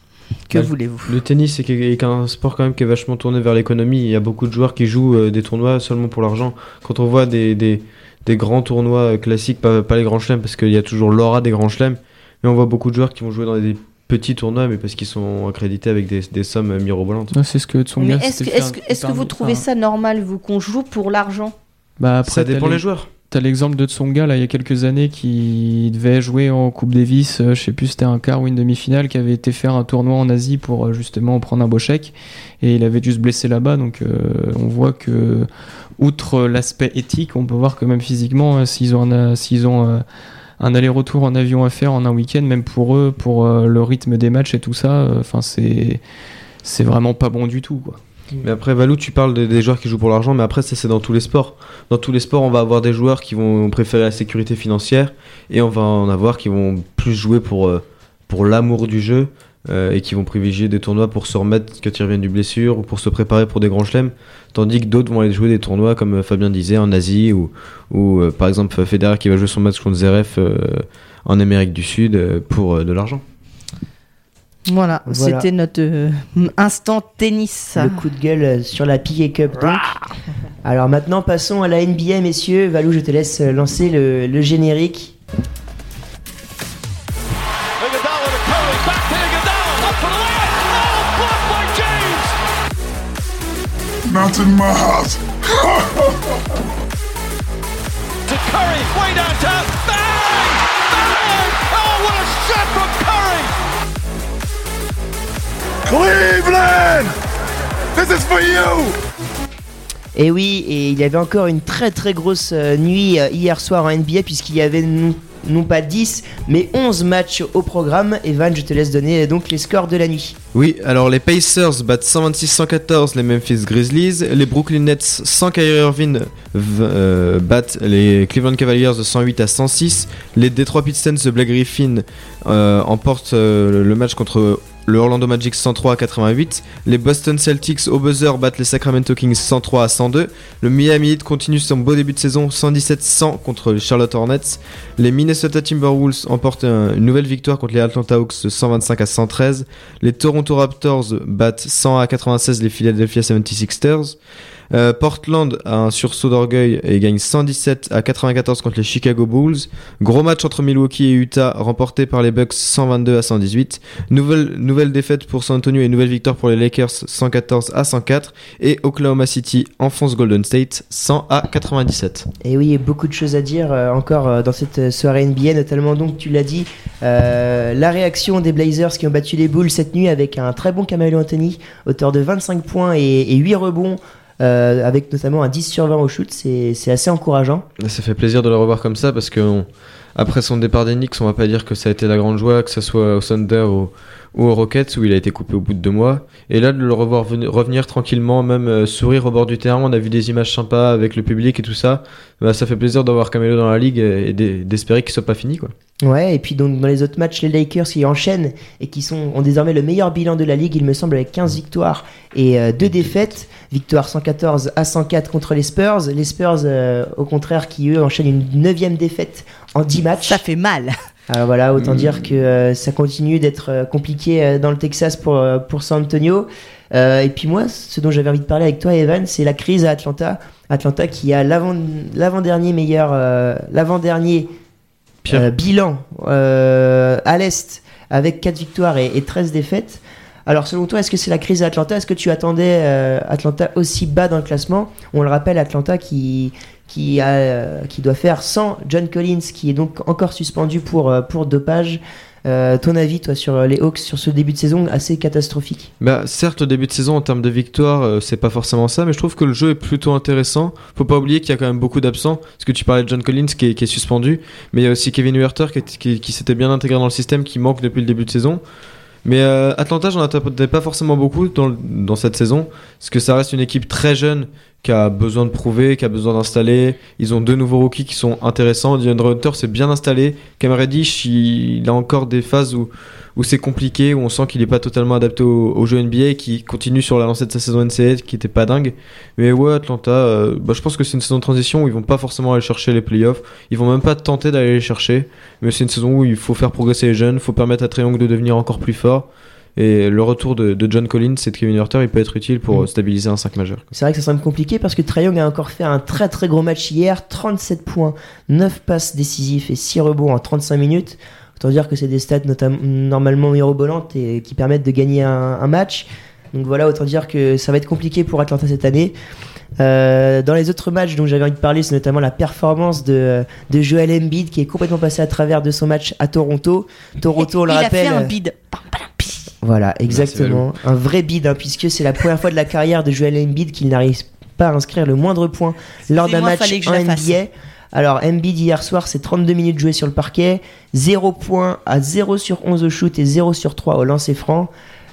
E: Que
G: Ouais.
E: voulez-vous
G: Le tennis c'est qu'est- qu'un sport quand même qui est vachement tourné vers l'économie. Il y a beaucoup de joueurs qui jouent euh, des tournois seulement pour l'argent. Quand on voit des, des, des grands tournois euh, classiques, pas, pas les grands chelems, parce qu'il y a toujours l'aura des grands chelems, mais on voit beaucoup de joueurs qui vont jouer dans des petits tournois, mais parce qu'ils sont accrédités avec des, des sommes mirobolantes.
F: Ouais, c'est ce que Tsonga
E: est-ce que,
F: fait
E: que,
F: un-
E: que
F: un-
E: vous trouvez
F: un-
E: ça normal, vous, qu'on joue pour l'argent?
F: Bah après,
G: Ça dépend
F: les
G: joueurs.
F: T'as l'exemple de Tsonga là il y a quelques années qui devait jouer en Coupe Davis, euh, je sais plus c'était un quart ou une demi-finale, qui avait été faire un tournoi en Asie pour euh, justement prendre un beau chèque et il avait dû se blesser là-bas donc euh, on voit que outre l'aspect éthique on peut voir que même physiquement s'ils ont un, un aller-retour en avion à faire en un week-end même pour eux pour le rythme des matchs et tout ça enfin c'est c'est vraiment pas bon du tout quoi.
G: Mais après, Valou, tu parles de- des joueurs qui jouent pour l'argent, mais après, ça, c'est dans tous les sports. Dans tous les sports, on va avoir des joueurs qui vont préférer la sécurité financière et on va en avoir qui vont plus jouer pour, euh, l'amour du jeu euh, et qui vont privilégier des tournois pour se remettre quand ils reviennent du blessure ou pour se préparer pour des grands chelems. Tandis que d'autres vont aller jouer des tournois, comme euh, Fabien disait, en Asie ou, par exemple Federer qui va jouer son match contre Zverev en Amérique du Sud pour de l'argent.
E: Voilà,
D: Voilà.
E: c'était notre euh, instant tennis.
D: Le coup de gueule euh, sur la PA Cup donc. Alors maintenant passons à la NBA messieurs. Valou je te laisse euh, lancer le, le générique.
C: Oh, blocked by James.
H: Not in my house.
C: To Curry, way downtown, bang! shot from Curry!
H: Cleveland! This is for you!
D: Et oui, et il y avait encore une très très grosse euh, nuit euh, hier soir en NBA puisqu'il y avait non, non pas 10 mais 11 matchs au programme. Evan, je te laisse donner euh, donc les scores de la nuit.
G: Oui, alors les Pacers battent 126-114 les Memphis Grizzlies, les Brooklyn Nets sans Kyrie Irving euh, battent les Cleveland Cavaliers de 108 à 106, les Detroit Pistons de Blake Griffin euh, emportent euh, le match contre le Orlando Magic 103 à 88, les Boston Celtics au buzzer battent les Sacramento Kings 103 à 102, le Miami Heat continue son beau début de saison 117-100 contre les Charlotte Hornets, les Minnesota Timberwolves emportent un- une nouvelle victoire contre les Atlanta Hawks de 125 à 113, les Toronto Raptors battent 100 à 96 les Philadelphia 76ers. Euh, Portland a un sursaut d'orgueil et gagne 117 à 94 contre les Chicago Bulls. Gros match entre Milwaukee et Utah remporté par les Bucks 122 à 118. Nouvelle, défaite pour San Antonio et nouvelle victoire pour les Lakers 114 à 104. Et Oklahoma City enfonce Golden State 100 à 97.
D: Et oui, beaucoup de choses à dire euh, encore euh, dans cette soirée NBA, notamment donc tu l'as dit, la réaction des Blazers qui ont battu les Bulls cette nuit avec un très bon Camelo Anthony, auteur de 25 points et 8 rebonds, euh, avec notamment un 10 sur 20 au shoot, c'est assez encourageant.
G: Ça fait plaisir de le revoir comme ça parce que après son départ des Knicks, on va pas dire que ça a été la grande joie, que ce soit au Thunder ou, ou aux Rockets où il a été coupé au bout de deux mois. Et là, de le revoir venir- revenir tranquillement, même euh, sourire au bord du terrain, on a vu des images sympas avec le public et tout ça. Bah, ça fait plaisir d'avoir Camelo dans la ligue et d'e- d'espérer qu'il soit pas fini quoi.
D: Ouais, et puis donc dans les autres matchs, les Lakers qui enchaînent et qui sont, ont désormais le meilleur bilan de la ligue, il me semble, avec 15 victoires et 2 défaites. Victoire 114 à 104 contre les Spurs. Les Spurs, euh, au contraire, qui eux enchaînent une neuvième défaite en 10 matchs.
E: Ça fait mal.
D: Alors voilà, autant dire que euh, ça continue d'être euh, compliqué euh, dans le Texas pour, pour San Antonio. Euh, et puis moi, ce dont j'avais envie de parler avec toi, Evan, c'est la crise à Atlanta. Atlanta qui a l'avant- l'avant-dernier meilleur, euh, l'avant-dernier euh, bilan euh, à l'Est avec 4 victoires et, et 13 défaites. Alors selon toi, est-ce que c'est la crise à Atlanta Est-ce que tu attendais euh, Atlanta aussi bas dans le classement? On le rappelle, Atlanta qui, qui, euh, doit faire sans John Collins, qui est donc encore suspendu pour, euh, pour dopage. Ton avis, toi, sur les Hawks, sur ce début de saison assez catastrophique?
G: Bah, certes, le début de saison en termes de victoire, euh, c'est pas forcément ça, mais je trouve que le jeu est plutôt intéressant. Faut pas oublier qu'il y a quand même beaucoup d'absents, parce que tu parlais de John Collins qui est, suspendu, mais il y a aussi Kevin Huerter qui s'était bien intégré dans le système, qui manque depuis le début de saison. Mais euh, Atlanta, j'en attendais pas forcément beaucoup dans, cette saison, parce que ça reste une équipe très jeune qui a besoin de prouver, qui a besoin d'installer. Ils ont deux nouveaux rookies qui sont intéressants. DeAndre Hunter s'est bien installé. Cam Reddish, il a encore des phases où, où c'est compliqué, où on sent qu'il n'est pas totalement adapté au, au jeu NBA et qui continue sur la lancée de sa saison NCAA qui était pas dingue. Mais ouais, Atlanta, euh, bah, je pense que c'est une saison de transition où ils vont pas forcément aller chercher les playoffs. Ils vont même pas tenter d'aller les chercher. Mais c'est une saison où il faut faire progresser les jeunes, faut permettre à Triangle de devenir encore plus fort. Et le retour de, de John Collins et de Kevin Huerter, il peut être utile pour
D: Mm.
G: stabiliser un 5 majeur.
D: C'est vrai que ça semble compliqué parce que Trae a encore fait un très très gros match hier, 37 points, 9 passes décisives et 6 rebonds en 35 minutes. Autant dire que c'est des stats notamment normalement mirobolantes et qui permettent de gagner un, un match. Donc voilà, autant dire que ça va être compliqué pour Atlanta cette année. Euh, dans les autres matchs dont j'avais envie de parler, c'est notamment la performance de, de Joel Embiid qui est complètement passé à travers de son match à Toronto. Toronto, on le
E: Il
D: rappelle.
E: a fait un bid.
D: Voilà, exactement. Un vrai bid, hein, puisque c'est la première fois de la carrière de Joel Embiid qu'il n'arrive pas à inscrire le moindre point lors d'un match
E: fallait que je
D: en. NBA. Alors, Embiid hier soir, c'est 32 minutes jouées sur le parquet, 0 points à 0 sur 11 au shoot et 0 sur 3 au lancer franc.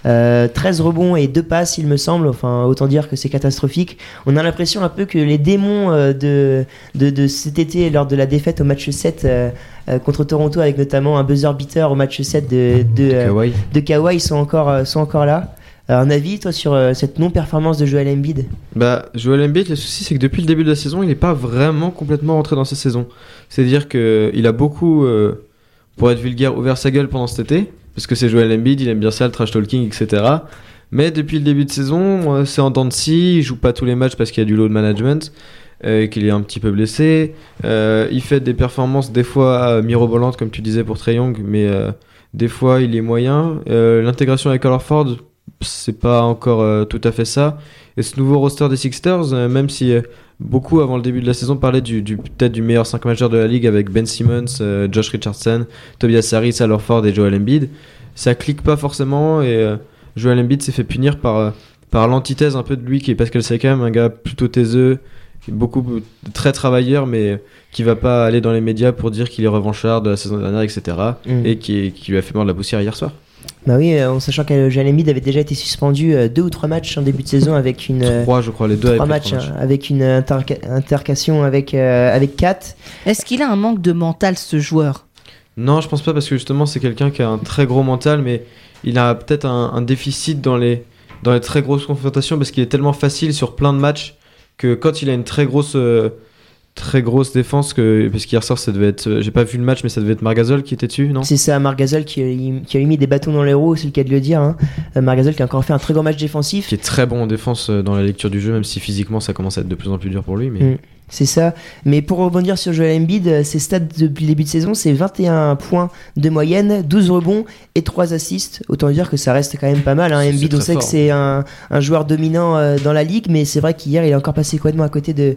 D: Euh, 13 rebonds et 2 passes, il me semble. Enfin, autant dire que c'est catastrophique. On a l'impression un peu que les démons euh, de, de, de cet été, lors de la défaite au match 7 euh, euh, contre Toronto, avec notamment un buzzer beater au match 7 de, de,
G: Kawhi.
D: de Kawhi sont encore, sont encore là. Euh, un avis, toi, sur euh, cette non-performance de Joel Embiid
G: Bah, Joel Embiid, le souci c'est que depuis le début de la saison, il n'est pas vraiment complètement rentré dans sa saison. C'est-à-dire que il a beaucoup, euh, pour être vulgaire, ouvert sa gueule pendant cet été, parce que c'est Joel Embiid, il aime bien ça, le trash talking, etc. Mais depuis le début de saison, euh, c'est en dents de scie, il joue pas tous les matchs parce qu'il y a du load management, euh, qu'il est un petit peu blessé. Euh, il fait des performances des fois euh, mirobolantes, comme tu disais pour Trey Young, mais euh, des fois il est moyen. Euh, L'intégration avec Horford, c'est pas encore euh, tout à fait ça. Et ce nouveau roster des Sixers, euh, même si euh, beaucoup avant le début de la saison parlaient du, du peut-être du meilleur 5 majeur de la ligue avec Ben Simmons, Josh Richardson, Tobias Harris, Al Horford et Joel Embiid. Ça clique pas forcément et Joel Embiid s'est fait punir par, par l'antithèse un peu de lui qui est Pascal Siakam, un gars plutôt taiseux, beaucoup très travailleur mais qui va pas aller dans les médias pour dire qu'il est revanchard de la saison dernière, etc.
D: Mm.
G: Et qui, qui lui a fait mordre la poussière hier soir.
D: Bah oui, euh, en sachant que Joel Embiid avait déjà été suspendu euh, deux ou trois matchs en début de saison avec une. euh,
G: Trois, je crois, les deux
D: trois
G: pris
D: matchs,
G: trois
D: hein, avec une interca- intercation avec, euh, avec Kat.
E: Est-ce qu'il a un manque de mental, ce joueur?
G: Non, je pense pas parce que justement c'est quelqu'un qui a un très gros mental, mais il a peut-être un, un déficit dans les, dans les très grosses confrontations parce qu'il est tellement facile sur plein de matchs que quand il a une très grosse, euh, très grosse défense, que, parce qu'hier soir ça devait être, euh, j'ai pas vu le match, mais ça devait être Margazol qui était dessus, non?
D: C'est ça, Marc Gasol qui, a- qui a mis des bâtons dans les roues, c'est le cas de le dire. Hein. Euh, Marc Gasol qui a encore fait un très gros match défensif.
G: Qui est très bon en défense euh, dans la lecture du jeu, même si physiquement ça commence à être de plus en plus dur pour lui. Mais
D: Mm. C'est ça. Mais pour rebondir sur Joel Embiid, euh, ses stats depuis le début de saison, c'est 21 points de moyenne, 12 rebonds et 3 assists. Autant dire que ça reste quand même pas mal. Hein. Embiid, on sait que c'est un, un joueur dominant euh, dans la ligue, mais c'est vrai qu'hier, il est encore passé complètement à côté de,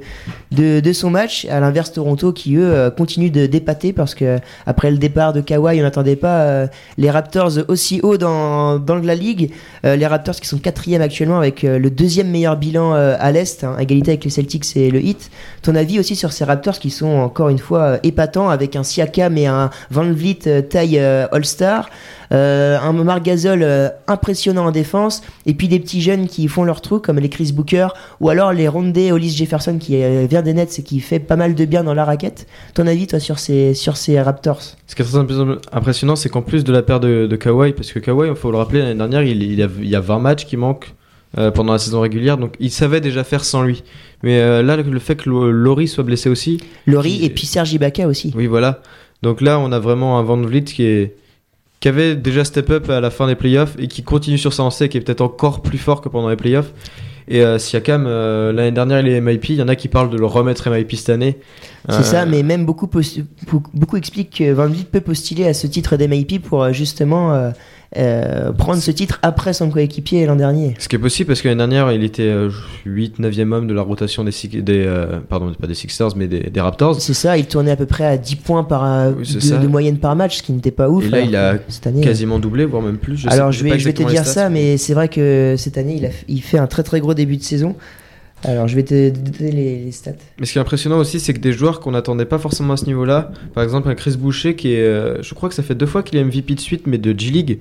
D: de, de son match. À l'inverse, Toronto qui, eux, euh, continuent de dépater parce que après le départ de Kawhi, on n'attendait pas euh, les Raptors aussi haut dans, dans la ligue. Euh, les Raptors qui sont quatrième actuellement avec le deuxième meilleur bilan à l'Est, hein, égalité avec les Celtics et le Heat. Ton avis aussi sur ces Raptors qui sont encore une fois euh, épatants avec un Siakam et un Van Vliet euh, taille euh, All-Star, un Marc impressionnant en défense, et puis des petits jeunes qui font leur trou comme les Chris Booker ou alors les Rondé Hollis Jefferson qui vient des Nets et qui fait pas mal de bien dans la raquette. Ton avis toi sur ces, sur ces Raptors?
G: Ce qui est très imp- impressionnant, c'est qu'en plus de la paire de, Kawhi, parce que Kawhi, il faut le rappeler, l'année dernière, il, y a 20 matchs qui manquent pendant la saison régulière, donc il savait déjà faire sans lui. Mais euh, là, le, fait que Laurie soit blessé aussi,
D: Laurie et puis Serge Ibaka aussi.
G: oui, voilà. Donc là, on a vraiment un Van Vliet qui est qui avait déjà step up à la fin des playoffs et qui continue sur sa lancée, qui est peut-être encore plus fort que pendant les playoffs. Et euh, Siakam, euh, l'année dernière, il est MIP. Il y en a qui parlent de le remettre MIP cette année.
D: C'est
G: Euh,
D: ça, mais même beaucoup, beaucoup, expliquent que Van Vliet peut postuler à ce titre d'MIP pour justement euh, euh, prendre ce titre après son coéquipier l'an dernier.
G: Ce qui est possible parce que l'année dernière, il était euh, 8, 9e homme de la rotation des, Six- des euh, pardon, pas des Sixers, mais des, des Raptors.
D: C'est ça, il tournait à peu près à 10 points par, euh,
G: Oui,
D: de, moyenne par match, ce qui n'était pas ouf.
G: Et là,
D: alors
G: il a
D: que cette année,
G: Quasiment doublé, voire même plus. Je
D: alors je vais, je vais te dire
G: stats,
D: ça, mais c'est vrai que cette année, il, a, f- il fait un très très gros début de saison. Alors je vais te donner les, stats.
G: Mais ce qui est impressionnant aussi, c'est que des joueurs qu'on n'attendait pas forcément à ce niveau-là, par exemple un Chris Boucher qui est, euh, je crois que ça fait deux fois qu'il est MVP de suite, mais de G-League.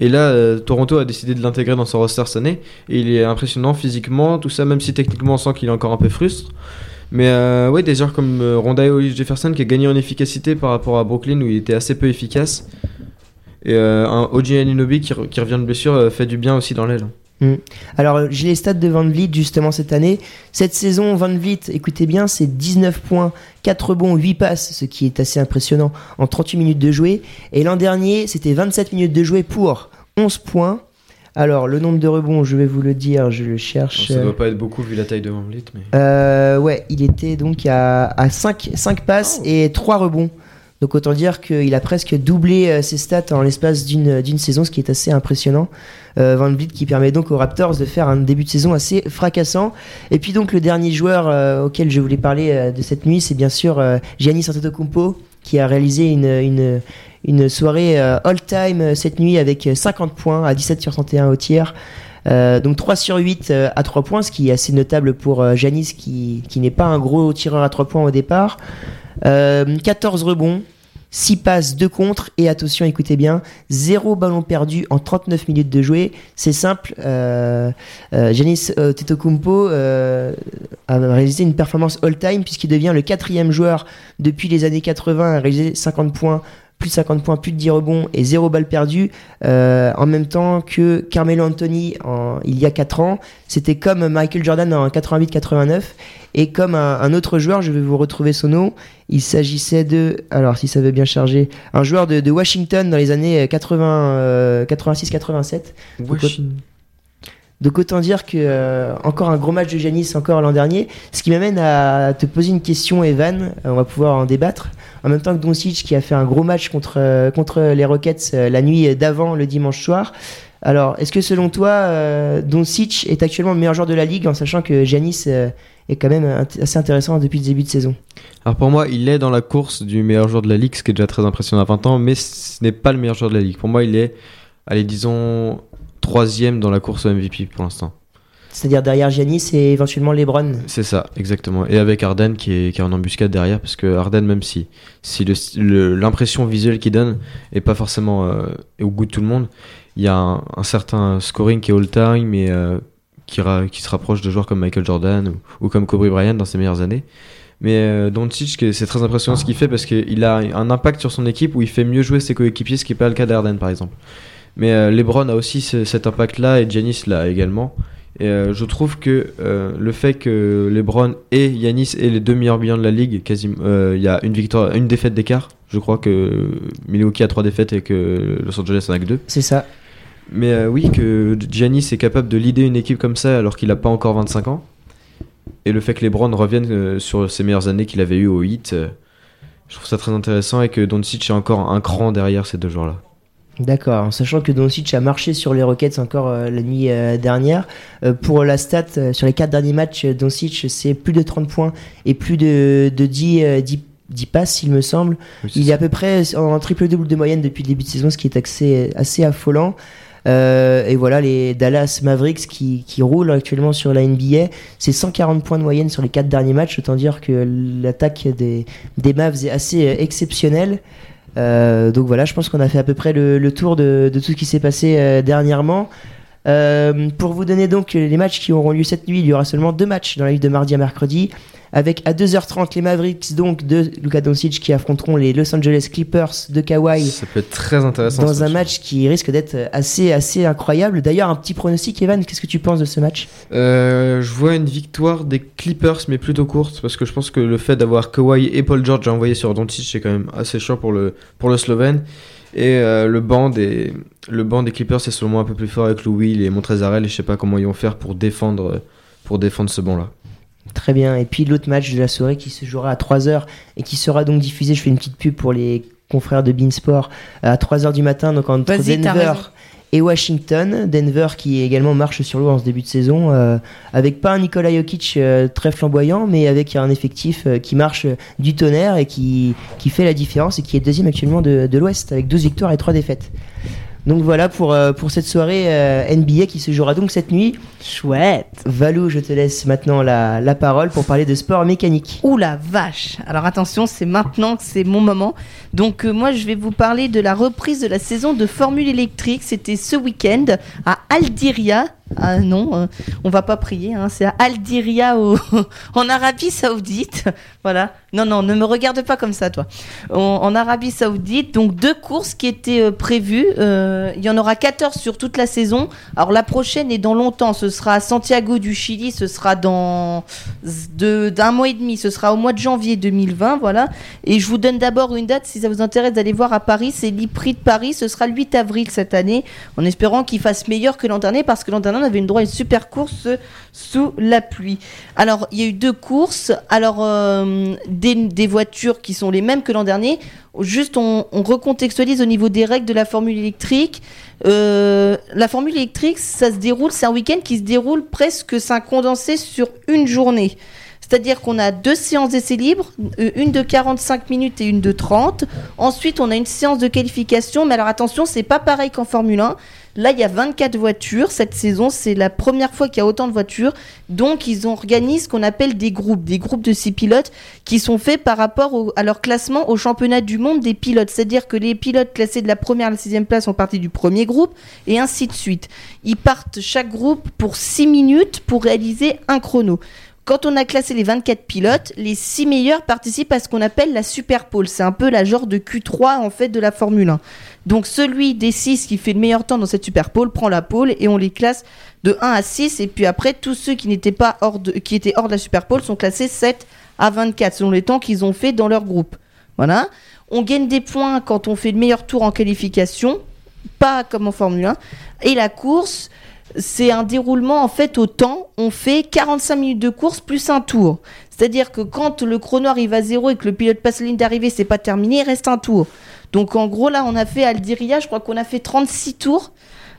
G: Et là, euh, Toronto a décidé de l'intégrer dans son roster cette année. Et il est impressionnant physiquement, tout ça, même si techniquement on sent qu'il est encore un peu frustre. Mais euh, ouais, des joueurs comme euh, Ronda Hollis Jefferson qui a gagné en efficacité par rapport à Brooklyn où il était assez peu efficace. Et euh, un OG Anunoby qui, re- qui revient de blessure euh, fait du bien aussi dans l'aile.
D: Alors euh, j'ai les stats de Van Vliet justement cette année. Cette saison, Van Vliet, écoutez bien, c'est 19 points, 4 rebonds, 8 passes, ce qui est assez impressionnant en 38 minutes de jouer. Et l'an dernier, c'était 27 minutes de jouer pour 11 points. Alors le nombre de rebonds, je vais vous le dire, je le cherche.
G: Ça doit pas être beaucoup vu la taille de Van Vliet, mais...
D: Euh, ouais, il était donc à, à 5, 5 passes et 3 rebonds. Donc autant dire qu'il a presque doublé euh, ses stats en l'espace d'une saison, ce qui est assez impressionnant. Euh, Van Vliet qui permet donc aux Raptors de faire un début de saison assez fracassant. Et puis donc le dernier joueur euh, auquel je voulais parler euh, de cette nuit, c'est bien sûr Giannis Antetokounmpo qui a réalisé une, une, soirée euh, all-time euh, cette nuit avec euh, 50 points à 17 sur 31 au tir. Euh, donc 3 sur 8 euh, à 3 points, ce qui est assez notable pour euh, Janis qui, qui n'est pas un gros tireur à 3 points au départ. Euh, 14 rebonds, 6 passes, 2 contre et attention, écoutez bien, 0 ballon perdu en 39 minutes de jouer. C'est simple, euh, euh, euh, Antetokounmpo euh, a réalisé une performance all-time puisqu'il devient le quatrième joueur depuis les années 80 à réaliser 50 points plus de 50 points, plus de 10 rebonds et 0 balles perdues, euh, en même temps que Carmelo Anthony en, il y a 4 ans. C'était comme Michael Jordan en 88-89 et comme un, autre joueur, je vais vous retrouver son nom, il s'agissait de, alors si ça veut bien charger, un joueur de, Washington dans les années 80, euh, 86-87. Donc autant dire que euh, encore un gros match de Janis encore l'an dernier, ce qui m'amène à te poser une question Evan, Euh, on va pouvoir en débattre. En même temps que Doncic qui a fait un gros match contre euh, contre les Rockets la nuit d'avant le dimanche soir. Alors, est-ce que selon toi, euh, Doncic est actuellement le meilleur joueur de la ligue en sachant que euh, est quand même assez intéressant depuis le début de saison?
G: Alors pour moi, il est dans la course du meilleur joueur de la ligue, ce qui est déjà très impressionnant à 20 ans, mais ce n'est pas le meilleur joueur de la ligue. Pour moi, il est, allez, disons, troisième dans la course au MVP pour l'instant.
D: C'est-à-dire derrière Giannis et éventuellement LeBron.
G: C'est ça, exactement. Et avec Arden qui est, qui est en embuscade derrière, parce que Arden, même si, l'impression visuelle qu'il donne est pas forcément euh, au goût de tout le monde, il y a un, un certain scoring qui est all-time et euh, qui, ra- qui se rapproche de joueurs comme Michael Jordan ou, ou comme Kobe Bryant dans ses meilleures années. Mais euh, Doncic, c'est très impressionnant ce qu'il fait parce qu'il a un impact sur son équipe où il fait mieux jouer ses coéquipiers, ce qui n'est pas le cas d'Arden par exemple. Mais euh, LeBron a aussi ce- cet impact-là et Giannis l'a également. Et euh, je trouve que euh, le fait que LeBron et Yanis aient les deux meilleurs bilans de la ligue, euh, il y a une victoire, une défaite d'écart. Je crois que Milwaukee a trois défaites et que Los Angeles en a que deux.
D: C'est ça.
G: Mais oui, que Giannis est capable de leader une équipe comme ça alors qu'il n'a pas encore 25 ans. Et le fait que LeBron revienne sur ses meilleures années qu'il avait eues au Heat, je trouve ça très intéressant et que Doncic est encore un cran derrière ces deux joueurs-là.
D: D'accord, en sachant que Doncic a marché sur les Rockets encore euh, la nuit euh, dernière. Euh, pour la stat, sur les quatre derniers matchs, Doncic, c'est plus de 30 points et plus de, de 10, euh, 10, 10 passes, il me semble.
G: Oui,
D: Il est
G: ça.
D: à peu près en triple-double de moyenne depuis le début de saison, ce qui est assez, assez affolant. Et voilà, les Dallas Mavericks qui, qui roulent actuellement sur la NBA, c'est 140 points de moyenne sur les quatre derniers matchs. Autant dire que l'attaque des, des Mavs est assez exceptionnelle. Euh, donc voilà, je pense qu'on a fait à peu près le, tour de, de tout ce qui s'est passé euh, dernièrement. Euh, pour vous donner donc les matchs qui auront lieu cette nuit, il y aura seulement deux matchs dans la nuit de mardi à mercredi. Avec à 2h30 les Mavericks donc de Luka Doncic qui affronteront les Los Angeles Clippers de Kawhi
G: Ça peut être très intéressant.
D: dans un match qui risque d'être assez assez incroyable. D'ailleurs, un petit pronostic, Evan, qu'est-ce que tu penses de ce match?
G: Euh, je vois une victoire des Clippers, mais plutôt courte, parce que je pense que le fait d'avoir Kawhi et Paul George envoyés sur Doncic, c'est quand même assez chaud pour le, pour le Slovène. Et euh, le, banc des, le banc des Clippers est selon moi un peu plus fort avec Lou Will et Montrezarel, et je sais pas comment ils vont faire pour défendre, pour défendre ce banc-là.
D: Très bien. Et puis l'autre match de la soirée qui se jouera à 3h et qui sera donc diffusé, je fais une petite pub pour les confrères de Beansport, à 3h du matin, donc entre Denver et Washington. Denver qui également marche sur l'eau en ce début de saison, euh, avec pas un Nikola Jokic euh, très flamboyant, mais avec un effectif euh, qui marche du tonnerre et qui, qui fait la différence et qui est deuxième actuellement de, de l'Ouest avec 12 victoires et 3 défaites. Donc voilà pour, euh, pour cette soirée euh, NBA qui se jouera donc cette nuit.
E: Chouette.
D: Valou, je te laisse maintenant la, la parole pour parler de sport mécanique.
E: Ouh la vache Alors attention, c'est maintenant que c'est mon moment. Donc euh, moi, je vais vous parler de la reprise de la saison de Formule électrique. C'était ce week-end à Aldiria. Ah non, euh, on va pas prier. hein, c'est à Aldiria au- [LAUGHS] en Arabie Saoudite. Voilà. Non, non, ne me regarde pas comme ça, toi. En, Arabie Saoudite, donc deux courses qui étaient euh, prévues. Euh, Il y en aura 14 sur toute la saison. Alors la prochaine est dans longtemps. Ce sera à Santiago du Chili. Ce sera dans d'un mois et demi. Ce sera au mois de janvier 2020. Voilà. Et je vous donne d'abord une date si ça vous intéresse d'aller voir à Paris. C'est l'IPRI de Paris. Ce sera le 8 avril cette année. En espérant qu'il fasse meilleur que l'an dernier parce que l'an dernier on avait une droit à une super course sous la pluie. Alors il y a eu deux courses. Alors euh, des, voitures qui sont les mêmes que l'an dernier. Juste on, on recontextualise au niveau des règles de la formule électrique. Euh, la formule électrique, ça se déroule, c'est un week-end qui se déroule presque, c'est un condensé sur une journée. C'est-à-dire qu'on a deux séances d'essai libres, euh, une de 45 minutes et une de 30. Ensuite, on a une séance de qualification, mais alors attention, c'est pas pareil qu'en Formule 1. Là, il y a 24 voitures. Cette saison, c'est la première fois qu'il y a autant de voitures. Donc, ils organisé ce qu'on appelle des groupes, des groupes de six pilotes qui sont faits par rapport à leur classement au championnat du monde des pilotes. C'est-à-dire que les pilotes classés de la première à la sixième place sont partis du premier groupe et ainsi de suite. Ils partent chaque groupe pour 6 minutes pour réaliser un chrono. Quand on a classé les 24 pilotes, les 6 meilleurs participent à ce qu'on appelle la Super Pole. C'est un peu la genre de Q3 en fait de la Formule 1. Donc celui des 6 qui fait le meilleur temps dans cette Super Pole prend la pole et on les classe de 1 à 6 et puis après tous ceux qui n'étaient qui étaient hors de la Super Pole sont classés 7 à 24 selon les temps qu'ils ont fait dans leur groupe. Voilà. On gagne des points quand on fait le meilleur tour en qualification, pas comme en Formule 1. Et la course, c'est un déroulement en fait au temps. On fait 45 minutes de course plus un tour. C'est-à-dire que quand le chrono arrive à zéro et que le pilote passe la ligne d'arrivée, c'est pas terminé, il reste un tour. Donc en gros là, on a fait Aldiria, je crois qu'on a fait 36 tours.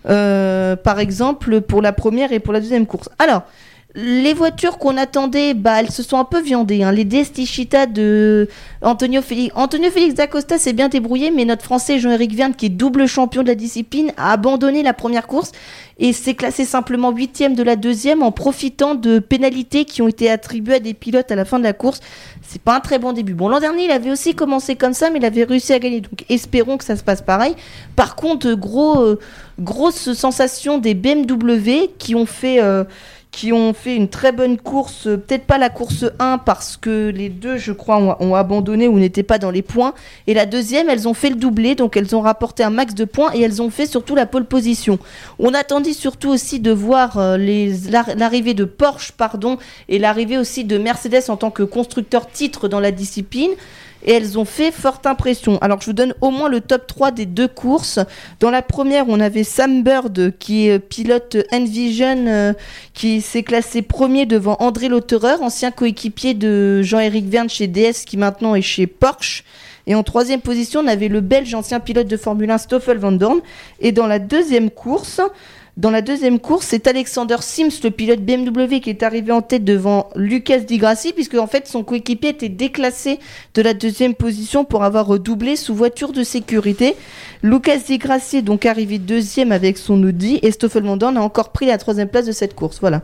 E: euh, par exemple pour la première et pour la deuxième course. Alors, les voitures qu'on attendait, bah, elles se sont un peu viandées. Hein. Les Destichita de Antonio Félix. Antonio Félix d'Acosta s'est bien débrouillé, mais notre Français Jean-Éric Verne, qui est double champion de la discipline, a abandonné la première course et s'est classé simplement huitième de la deuxième en profitant de pénalités qui ont été attribuées à des pilotes à la fin de la course. C'est pas un très bon début. Bon, l'an dernier, il avait aussi commencé comme ça, mais il avait réussi à gagner. Donc, espérons que ça se passe pareil. Par contre, gros, euh, grosse sensation des BMW qui ont fait. euh, qui ont fait une très bonne course, euh, peut-être pas la course 1 parce que les deux, je crois, ont, abandonné ou n'étaient pas dans les points. Et la deuxième, elles ont fait le doublé, donc elles ont rapporté un max de points et elles ont fait surtout la pole position. On attendait surtout aussi de voir euh, l'arrivée de Porsche, pardon, et l'arrivée aussi de Mercedes en tant que constructeur titre dans la discipline. Et elles ont fait forte impression. Alors je vous donne au moins le top 3 des deux courses. Dans la première, on avait Sam Bird qui est pilote Envision euh, qui s'est classé premier devant André Lauterer, ancien coéquipier de Jean-Éric Verne chez DS qui maintenant est chez Porsche. Et en troisième position, on avait le Belge ancien pilote de Formule 1 Stoffel Van Dorn. Et dans la deuxième course, dans la deuxième course, c'est Alexander Sims, le pilote BMW, qui est arrivé en tête devant Lucas Di Grassi, puisque en fait son coéquipier était déclassé de la deuxième position pour avoir redoublé sous voiture de sécurité. Lucas Di Grassi est donc arrivé deuxième avec son Audi, et Stoffel Van Dorn a encore pris la troisième place de cette course. Voilà.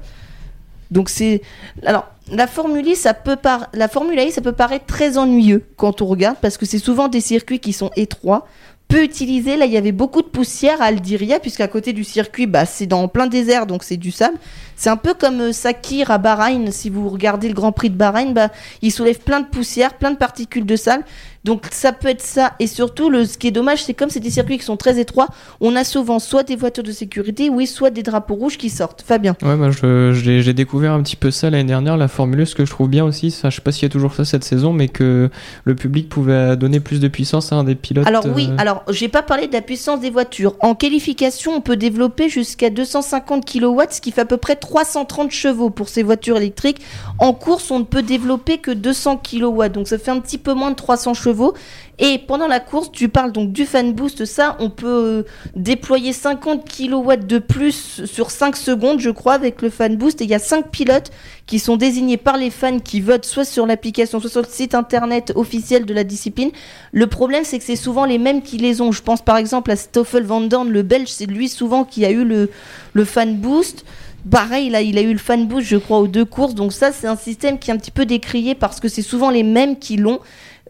E: Donc c'est alors la Formule ça peut par... la Formule I, ça peut paraître très ennuyeux quand on regarde parce que c'est souvent des circuits qui sont étroits, peu utilisés. Là, il y avait beaucoup de poussière à Aldiria puisqu'à côté du circuit, bah c'est dans plein désert donc c'est du sable. C'est un peu comme euh, Sakir à Bahreïn. Si vous regardez le Grand Prix de Bahreïn, bah il soulève plein de poussière, plein de particules de sable. Donc ça peut être ça. Et surtout, le, ce qui est dommage, c'est comme c'est des circuits qui sont très étroits, on a souvent soit des voitures de sécurité, oui, soit des drapeaux rouges qui sortent. Fabien.
F: Ouais, moi je- j'ai découvert un petit peu ça l'année dernière, la Formule 1. Ce que je trouve bien aussi, ça, je sais pas s'il y a toujours ça cette saison, mais que le public pouvait donner plus de puissance à un des pilotes.
E: Alors oui,
F: euh,
E: alors j'ai pas parlé de la puissance des voitures. En qualification, on peut développer jusqu'à 250 kW, ce qui fait à peu près 330 chevaux pour ces voitures électriques. En course, on ne peut développer que 200 kW, donc ça fait un petit peu moins de 300 chevaux. Et pendant la course, tu parles donc du fan boost, ça, on peut euh, déployer 50 kW de plus sur 5 secondes, je crois, avec le fan boost. Et il y a 5 pilotes qui sont désignés par les fans qui votent soit sur l'application, soit sur le site internet officiel de la discipline. Le problème, c'est que c'est souvent les mêmes qui les ont. Je pense par exemple à Stoffel Van Dorn, le belge, c'est lui souvent qui a eu le, le fan boost. Pareil, il a eu le fan boost, je crois, aux deux courses. Donc ça, c'est un système qui est un petit peu décrié parce que c'est souvent les mêmes qui l'ont.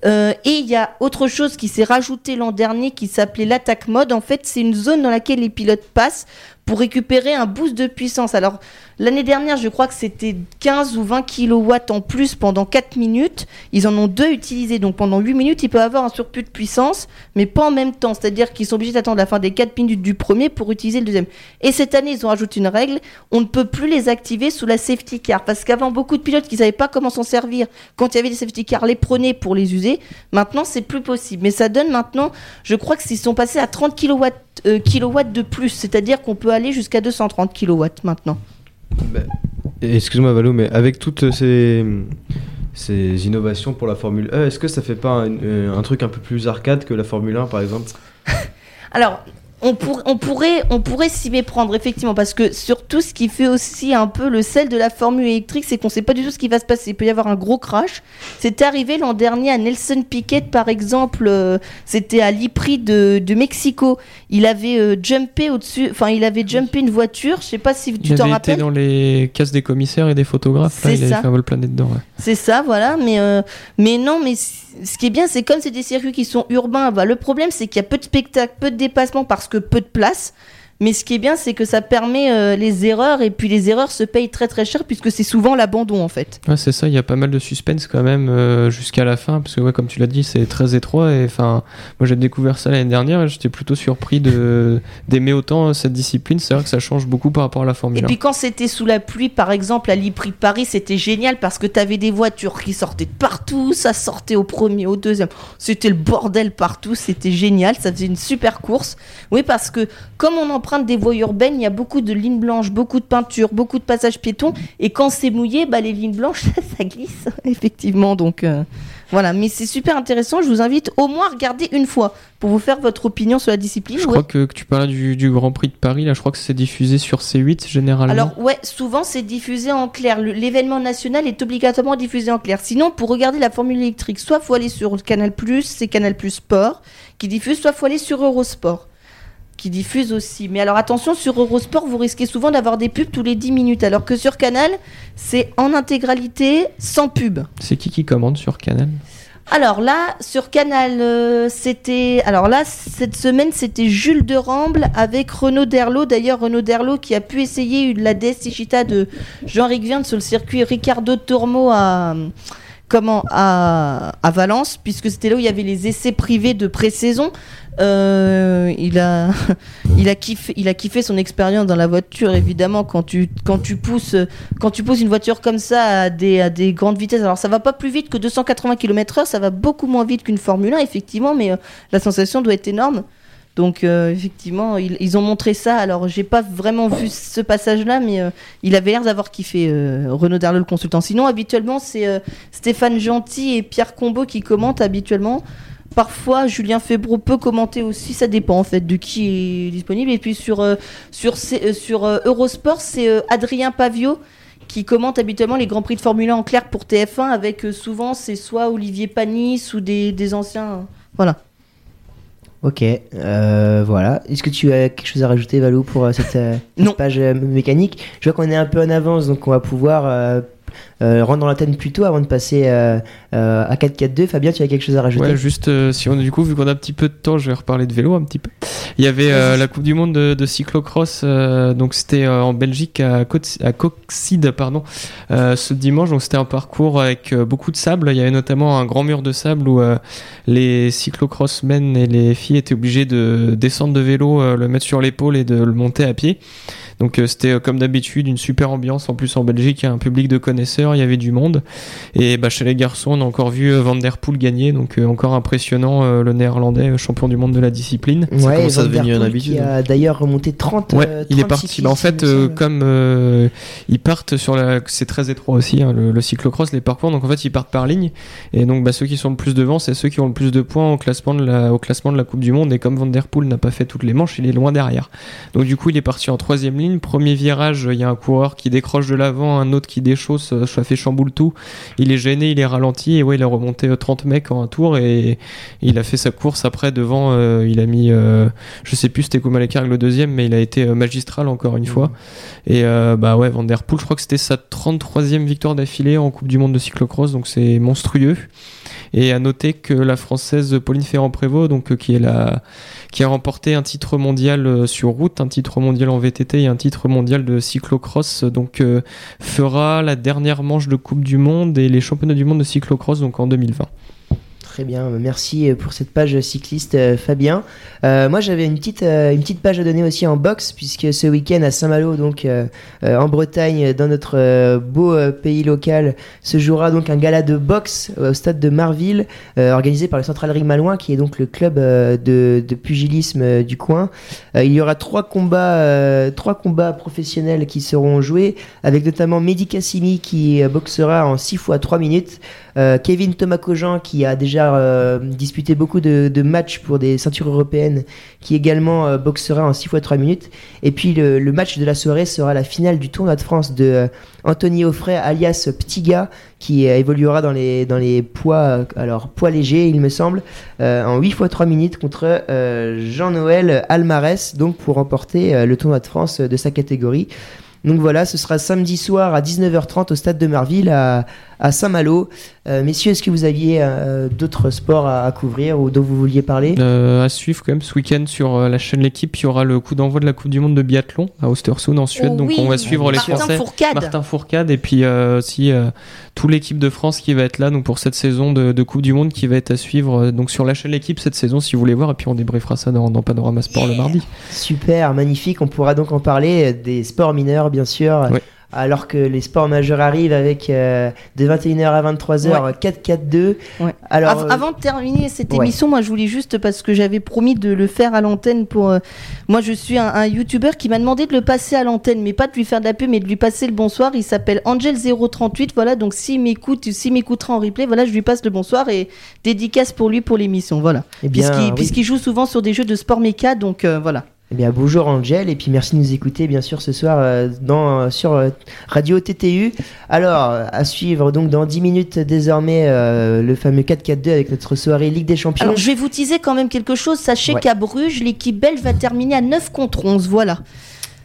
E: Euh, et il y a autre chose qui s'est rajouté l'an dernier qui s'appelait l'attaque mode. En fait, c'est une zone dans laquelle les pilotes passent pour récupérer un boost de puissance. Alors, l'année dernière, je crois que c'était 15 ou 20 kilowatts en plus pendant 4 minutes. Ils en ont deux utilisés. Donc, pendant 8 minutes, ils peuvent avoir un surplus de puissance, mais pas en même temps. C'est-à-dire qu'ils sont obligés d'attendre la fin des 4 minutes du premier pour utiliser le deuxième. Et cette année, ils ont rajouté une règle. On ne peut plus les activer sous la safety car. Parce qu'avant, beaucoup de pilotes qui savaient pas comment s'en servir quand il y avait des safety cars les prenaient pour les user. Maintenant, c'est plus possible. Mais ça donne maintenant, je crois que s'ils sont passés à 30 kilowatts, euh, kilowatts de plus. C'est-à-dire qu'on peut aller jusqu'à 230 kilowatts maintenant.
G: Et Excuse-moi Valou, mais avec toutes ces, ces innovations pour la Formule E, est-ce que ça fait pas un, euh, un truc un peu plus arcade que la Formule 1 par exemple? [LAUGHS]
E: Alors, on, pour- on pourrait, on pourrait s'y méprendre, effectivement, parce que surtout, ce qui fait aussi un peu le sel de la formule électrique, c'est qu'on sait pas du tout ce qui va se passer. Il peut y avoir un gros crash. C'est arrivé l'an dernier à Nelson Piquet, par exemple, euh, c'était à l'IPRI de, de Mexico. Il avait euh, jumpé au-dessus, enfin, il avait jumpé une voiture, je sais pas si tu
F: il
E: t'en
F: avait été
E: rappelles.
F: dans les cases des commissaires et des photographes. Là, il avait
E: ça.
F: fait un vol plané dedans. ouais.
E: C'est ça, voilà. Mais, euh, mais non, mais ce qui est bien, c'est comme c'est des circuits qui sont urbains. Bah, le problème, c'est qu'il y a peu de spectacles, peu de dépassements parce que peu de place. Mais ce qui est bien, c'est que ça permet euh, les erreurs et puis les erreurs se payent très très cher puisque c'est souvent l'abandon en fait.
F: Ouais, c'est ça, il y a pas mal de suspense quand même euh, jusqu'à la fin, parce que ouais, comme tu l'as dit, c'est très étroit. Et enfin, moi j'ai découvert ça l'année dernière et j'étais plutôt surpris de [LAUGHS] d'aimer autant euh, cette discipline. C'est vrai que ça change beaucoup par rapport à la Formule
E: Et
F: 1.
E: puis quand c'était sous la pluie, par exemple, à l'Ipri de Paris, c'était génial parce que t'avais des voitures qui sortaient de partout, ça sortait au premier, au deuxième. C'était le bordel partout, c'était génial, ça faisait une super course. Oui, parce que comme on en l'empreinte des voies urbaines, il y a beaucoup de lignes blanches, beaucoup de peinture, beaucoup de passages piétons. Et quand c'est mouillé, bah, les lignes blanches, [LAUGHS] ça glisse, effectivement. Donc euh, voilà, mais c'est super intéressant. Je vous invite au moins à regarder une fois pour vous faire votre opinion sur la discipline.
F: Je
E: Ouais.
F: crois que, que tu parlais du, du Grand Prix de Paris, là, je crois que c'est diffusé sur C8 généralement.
E: Alors ouais, souvent c'est diffusé en clair. L'événement national est obligatoirement diffusé en clair. Sinon, pour regarder la Formule électrique, soit faut aller sur Canal+, c'est Canal+ Sport qui diffuse, soit faut aller sur Eurosport qui diffuse aussi. Mais alors attention, sur Eurosport, vous risquez souvent d'avoir des pubs tous les 10 minutes, alors que sur Canal, c'est en intégralité sans pub.
F: C'est qui qui commande sur Canal?
E: Alors là, sur Canal, euh, c'était. Alors là, cette semaine, c'était Jules de Ramble avec Renaud Derlot. D'ailleurs, Renaud Derlot qui a pu essayer la DS de Jean-Ric Vierne sur le circuit Ricardo Tormo à. Comment à, à Valence, puisque c'était là où il y avait les essais privés de pré-saison. Euh, il a, [LAUGHS] il a kiffé, il a kiffé son expérience dans la voiture. Évidemment, quand tu, quand tu pousses, quand tu pousses une voiture comme ça à des, à des grandes vitesses, alors ça va pas plus vite que 280 km/h, ça va beaucoup moins vite qu'une Formule 1, effectivement, mais euh, la sensation doit être énorme. Donc euh, effectivement, ils, ont montré ça. Alors j'ai pas vraiment vu ce passage-là, mais euh, il avait l'air d'avoir kiffé euh, Renaud Darlot, le consultant. Sinon, habituellement, c'est Stéphane Gentil et Pierre Combeau qui commentent habituellement. Parfois, Julien Febro peut commenter aussi, ça dépend en fait de qui est disponible. Et puis sur, sur, Eurosport, c'est Adrien Pavio qui commente habituellement les Grands Prix de Formule 1 en clair pour TF1 avec souvent c'est soit Olivier Panis ou des, anciens. euh, voilà.
D: Ok, euh, voilà. Est-ce que tu as quelque chose à rajouter, Valou, pour euh, cette, euh, [LAUGHS] cette page euh, mécanique? Je vois qu'on est un peu en avance, donc on va pouvoir euh, euh, rendre l'antenne plus tôt avant de passer euh, euh, à 4-4-2. Fabien, tu as quelque chose à rajouter?
F: Ouais, juste euh, si on du coup vu qu'on a un petit peu de temps, je vais reparler de vélo un petit peu. Il y avait la Coupe du Monde de, de cyclocross, donc c'était en Belgique à, Côte- à Coxide, pardon, ce dimanche. Donc c'était un parcours avec beaucoup de sable. Il y avait notamment un grand mur de sable où les cyclocrossmen et les filles étaient obligés de descendre de vélo, le mettre sur l'épaule et de le monter à pied. Donc c'était comme d'habitude une super ambiance. En plus en Belgique, il y a un public de connaisseurs, il y avait du monde. Et bah, chez les garçons, on a encore vu euh, Van Der Poel gagner, donc euh, encore impressionnant euh, le néerlandais, champion du monde de la discipline.
G: Ça
D: Ouais,
G: commence à devenir une
D: Poel
G: habitude.
D: Qui a d'ailleurs remonté 30
F: Ouais,
D: euh,
F: il est
D: 30
F: parti. Bah, en fait,
D: il
F: euh, comme euh, ils partent sur la, c'est très étroit aussi hein, le, le cyclocross, les parcours. Donc en fait, ils partent par ligne. Et donc bah, ceux qui sont le plus devant, c'est ceux qui ont le plus de points au classement de la, au classement de la Coupe du Monde. Et comme Van Der Poel n'a pas fait toutes les manches, il est loin derrière. Donc du coup, il est parti en troisième ligne. Premier virage, il y a un coureur qui décroche de l'avant, un autre qui déchausse, euh, ça fait chamboule tout. Il est gêné, il est ralenti. Et ouais, il a remonté euh, 30 mecs en un tour et il a fait sa course après devant. euh, il a mis, euh, je sais plus c'était avec le deuxième, mais il a été euh, magistral encore une fois. Et euh, bah ouais, Van Der Poel, je crois que c'était sa 33e victoire d'affilée en Coupe du Monde de cyclocross, donc c'est monstrueux. Et à noter que la française Pauline Ferrand-Prévot, donc euh, qui est la, qui a remporté un titre mondial euh, sur route, un titre mondial en VTT et un titre mondial de cyclocross, donc euh, fera la dernière manche de Coupe du Monde et les championnats du monde de cyclocross donc en 2020.
D: Très bien, merci pour cette page cycliste, euh, Fabien. Euh, moi, j'avais une petite, euh, une petite page à donner aussi en boxe, puisque ce week-end à Saint-Malo, donc euh, euh, en Bretagne, dans notre euh, beau euh, pays local, se jouera donc un gala de boxe euh, au stade de Marville, euh, organisé par le Central Ring Malouin, qui est donc le club euh, de, de pugilisme euh, du coin. Euh, il y aura trois combats, euh, trois combats professionnels qui seront joués, avec notamment Mehdi Kassimi qui euh, boxera en 6 fois 3 minutes. Euh, Kevin Thomas-Cogent qui a déjà euh, disputé beaucoup de, de matchs pour des ceintures européennes qui également euh, boxera en 6 fois 3 minutes. Et puis le, le match de la soirée sera la finale du tournoi de France de euh, Anthony Offray alias Petit Gars qui euh, évoluera dans les, dans les poids euh, alors poids légers il me semble en 8 fois 3 minutes contre Jean-Noël Almarès donc pour remporter le tournoi de France de sa catégorie. Donc voilà, ce sera samedi soir à 19h30 au stade de Marville à, à Saint-Malo. Euh, messieurs, est-ce que vous aviez euh, d'autres sports à, à couvrir ou dont vous vouliez parler?
F: Euh, à suivre quand même ce week-end sur euh, la chaîne L'équipe, il y aura le coup d'envoi de la Coupe du Monde de biathlon à Ostersund en Suède.
E: Oh
F: donc
E: oui,
F: on va suivre les
E: Martin
F: Français.
E: Fourcade.
F: Martin Fourcade et puis euh, aussi euh, toute l'équipe de France qui va être là donc pour cette saison de, de Coupe du Monde qui va être à suivre euh, donc sur la chaîne l'équipe cette saison si vous voulez voir et puis on débriefera ça dans, dans Panorama Sport le mardi.
D: Super, magnifique. On pourra donc en parler des sports mineurs, bien sûr,
F: Ouais.
D: Alors que les sports majeurs arrivent avec euh, de 21h à 23h 4-4-2.
E: Ouais.
D: Alors,
E: Av- avant de terminer cette
D: ouais.
E: émission, moi je voulais juste parce que j'avais promis de le faire à l'antenne pour. euh, moi je suis un, un youtubeur qui m'a demandé de le passer à l'antenne, mais pas de lui faire de la pub, mais de lui passer le bonsoir. Il s'appelle Angel038. Voilà, donc s'il m'écoute, s'il m'écoutera en replay, voilà, je lui passe le bonsoir et dédicace pour lui pour l'émission. Voilà.
D: eh bien,
E: Puisqu'il
D: oui.
E: puisqu'il joue souvent sur des jeux de sport méca, donc euh, voilà.
D: Eh bien, bonjour Angel, et puis merci de nous écouter bien sûr ce soir euh, dans, euh, sur euh, Radio TTU. Alors, à suivre donc dans 10 minutes désormais le fameux 4-4-2 avec notre soirée Ligue des Champions.
E: Alors je vais vous teaser quand même quelque chose. Sachez
D: Ouais.
E: qu'à Bruges, l'équipe belge va terminer à 9 contre 11. Voilà.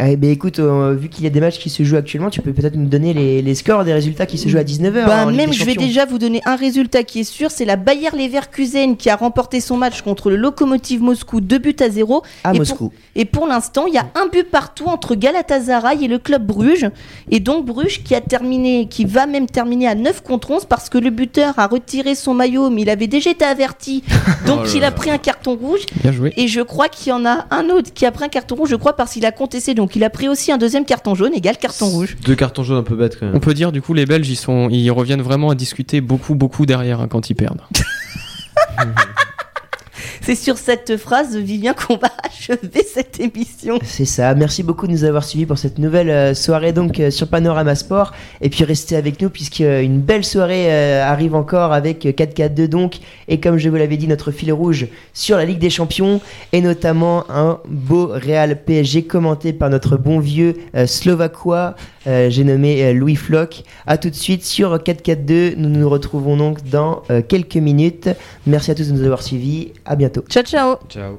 D: Eh bien, écoute, euh, vu qu'il y a des matchs qui se jouent actuellement, tu peux peut-être nous donner les, les scores des résultats qui se jouent à 19h.
E: Bah, même, je vais déjà vous donner un résultat qui est sûr. C'est la Bayer Leverkusen qui a remporté son match contre le Lokomotiv Moscou 2 buts à 0.
D: à
E: et pour-
D: Moscou.
E: Et pour l'instant, il y a un but partout entre Galatasaray et le club Bruges. Et donc Bruges qui a terminé, qui va même terminer à 9 contre 11 parce que le buteur a retiré son maillot, mais il avait déjà été averti. [LAUGHS] Donc
F: Oh
E: il a pris un carton rouge.
F: Bien joué.
E: Et je crois qu'il y en a un autre qui a pris un carton rouge, je crois, parce qu'il a contesté. Donc il a pris aussi un deuxième carton jaune, égal carton rouge.
G: Deux cartons jaunes un peu bêtes quand même.
F: On peut dire du coup les Belges ils sont ils reviennent vraiment à discuter beaucoup beaucoup derrière hein, quand ils perdent. [LAUGHS]
E: C'est sur cette phrase, Vivien, qu'on va [LAUGHS] achever cette émission.
D: C'est ça. Merci beaucoup de nous avoir suivis pour cette nouvelle euh, soirée donc euh, sur Panorama Sport. Et puis restez avec nous puisqu'une belle soirée euh, arrive encore avec euh, 4-4-2 donc. Et comme je vous l'avais dit, notre fil rouge sur la Ligue des Champions et notamment un beau Real PSG commenté par notre bon vieux Slovaquois. Euh, J'ai nommé euh, Louis Floch. À tout de suite sur 4-4-2. Nous nous retrouvons donc dans euh, quelques minutes. Merci à tous de nous avoir suivis. À bientôt.
E: Ciao, ciao
G: Ciao.